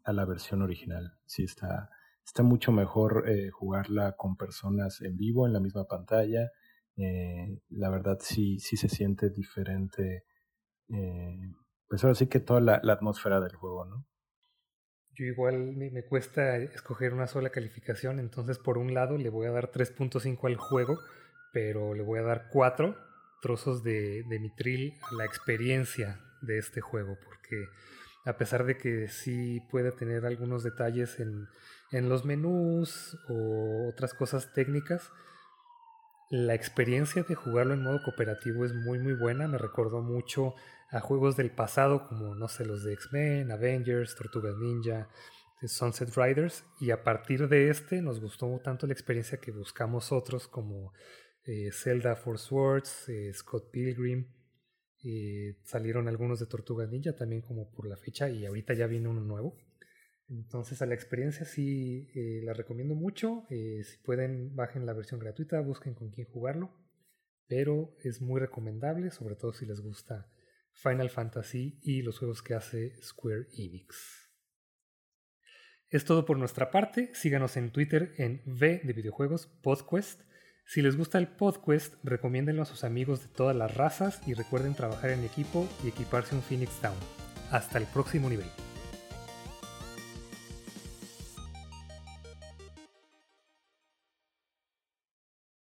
[SPEAKER 4] a la versión original. Sí, está, está mucho mejor eh, jugarla con personas en vivo, en la misma pantalla. Eh, la verdad sí, sí se siente diferente. Eh, pues ahora sí que toda la, atmósfera del juego, ¿no?
[SPEAKER 1] Yo igual me, cuesta escoger una sola calificación, entonces por un lado le voy a dar 3.5 al juego, pero le voy a dar 4 trozos de, de mitril a la experiencia de este juego, porque a pesar de que sí puede tener algunos detalles en, los menús o otras cosas técnicas, la experiencia de jugarlo en modo cooperativo es muy muy buena, me recordó mucho a juegos del pasado como, no sé, los de X-Men, Avengers, Tortugas Ninja, Sunset Riders, y a partir de este nos gustó tanto la experiencia que buscamos otros como eh, Zelda Force Words, eh, Scott Pilgrim, eh, salieron algunos de Tortuga Ninja también como por la fecha y ahorita ya viene uno nuevo. Entonces a la experiencia sí eh, la recomiendo mucho. Eh, si pueden bajen la versión gratuita, busquen con quién jugarlo. Pero es muy recomendable, sobre todo si les gusta Final Fantasy y los juegos que hace Square Enix. Es todo por nuestra parte. Síganos en Twitter en V de videojuegos Podquest si les gusta el podcast, recomiéndenlo a sus amigos de todas las razas y recuerden trabajar en equipo y equiparse un Phoenix Down. Hasta el próximo nivel.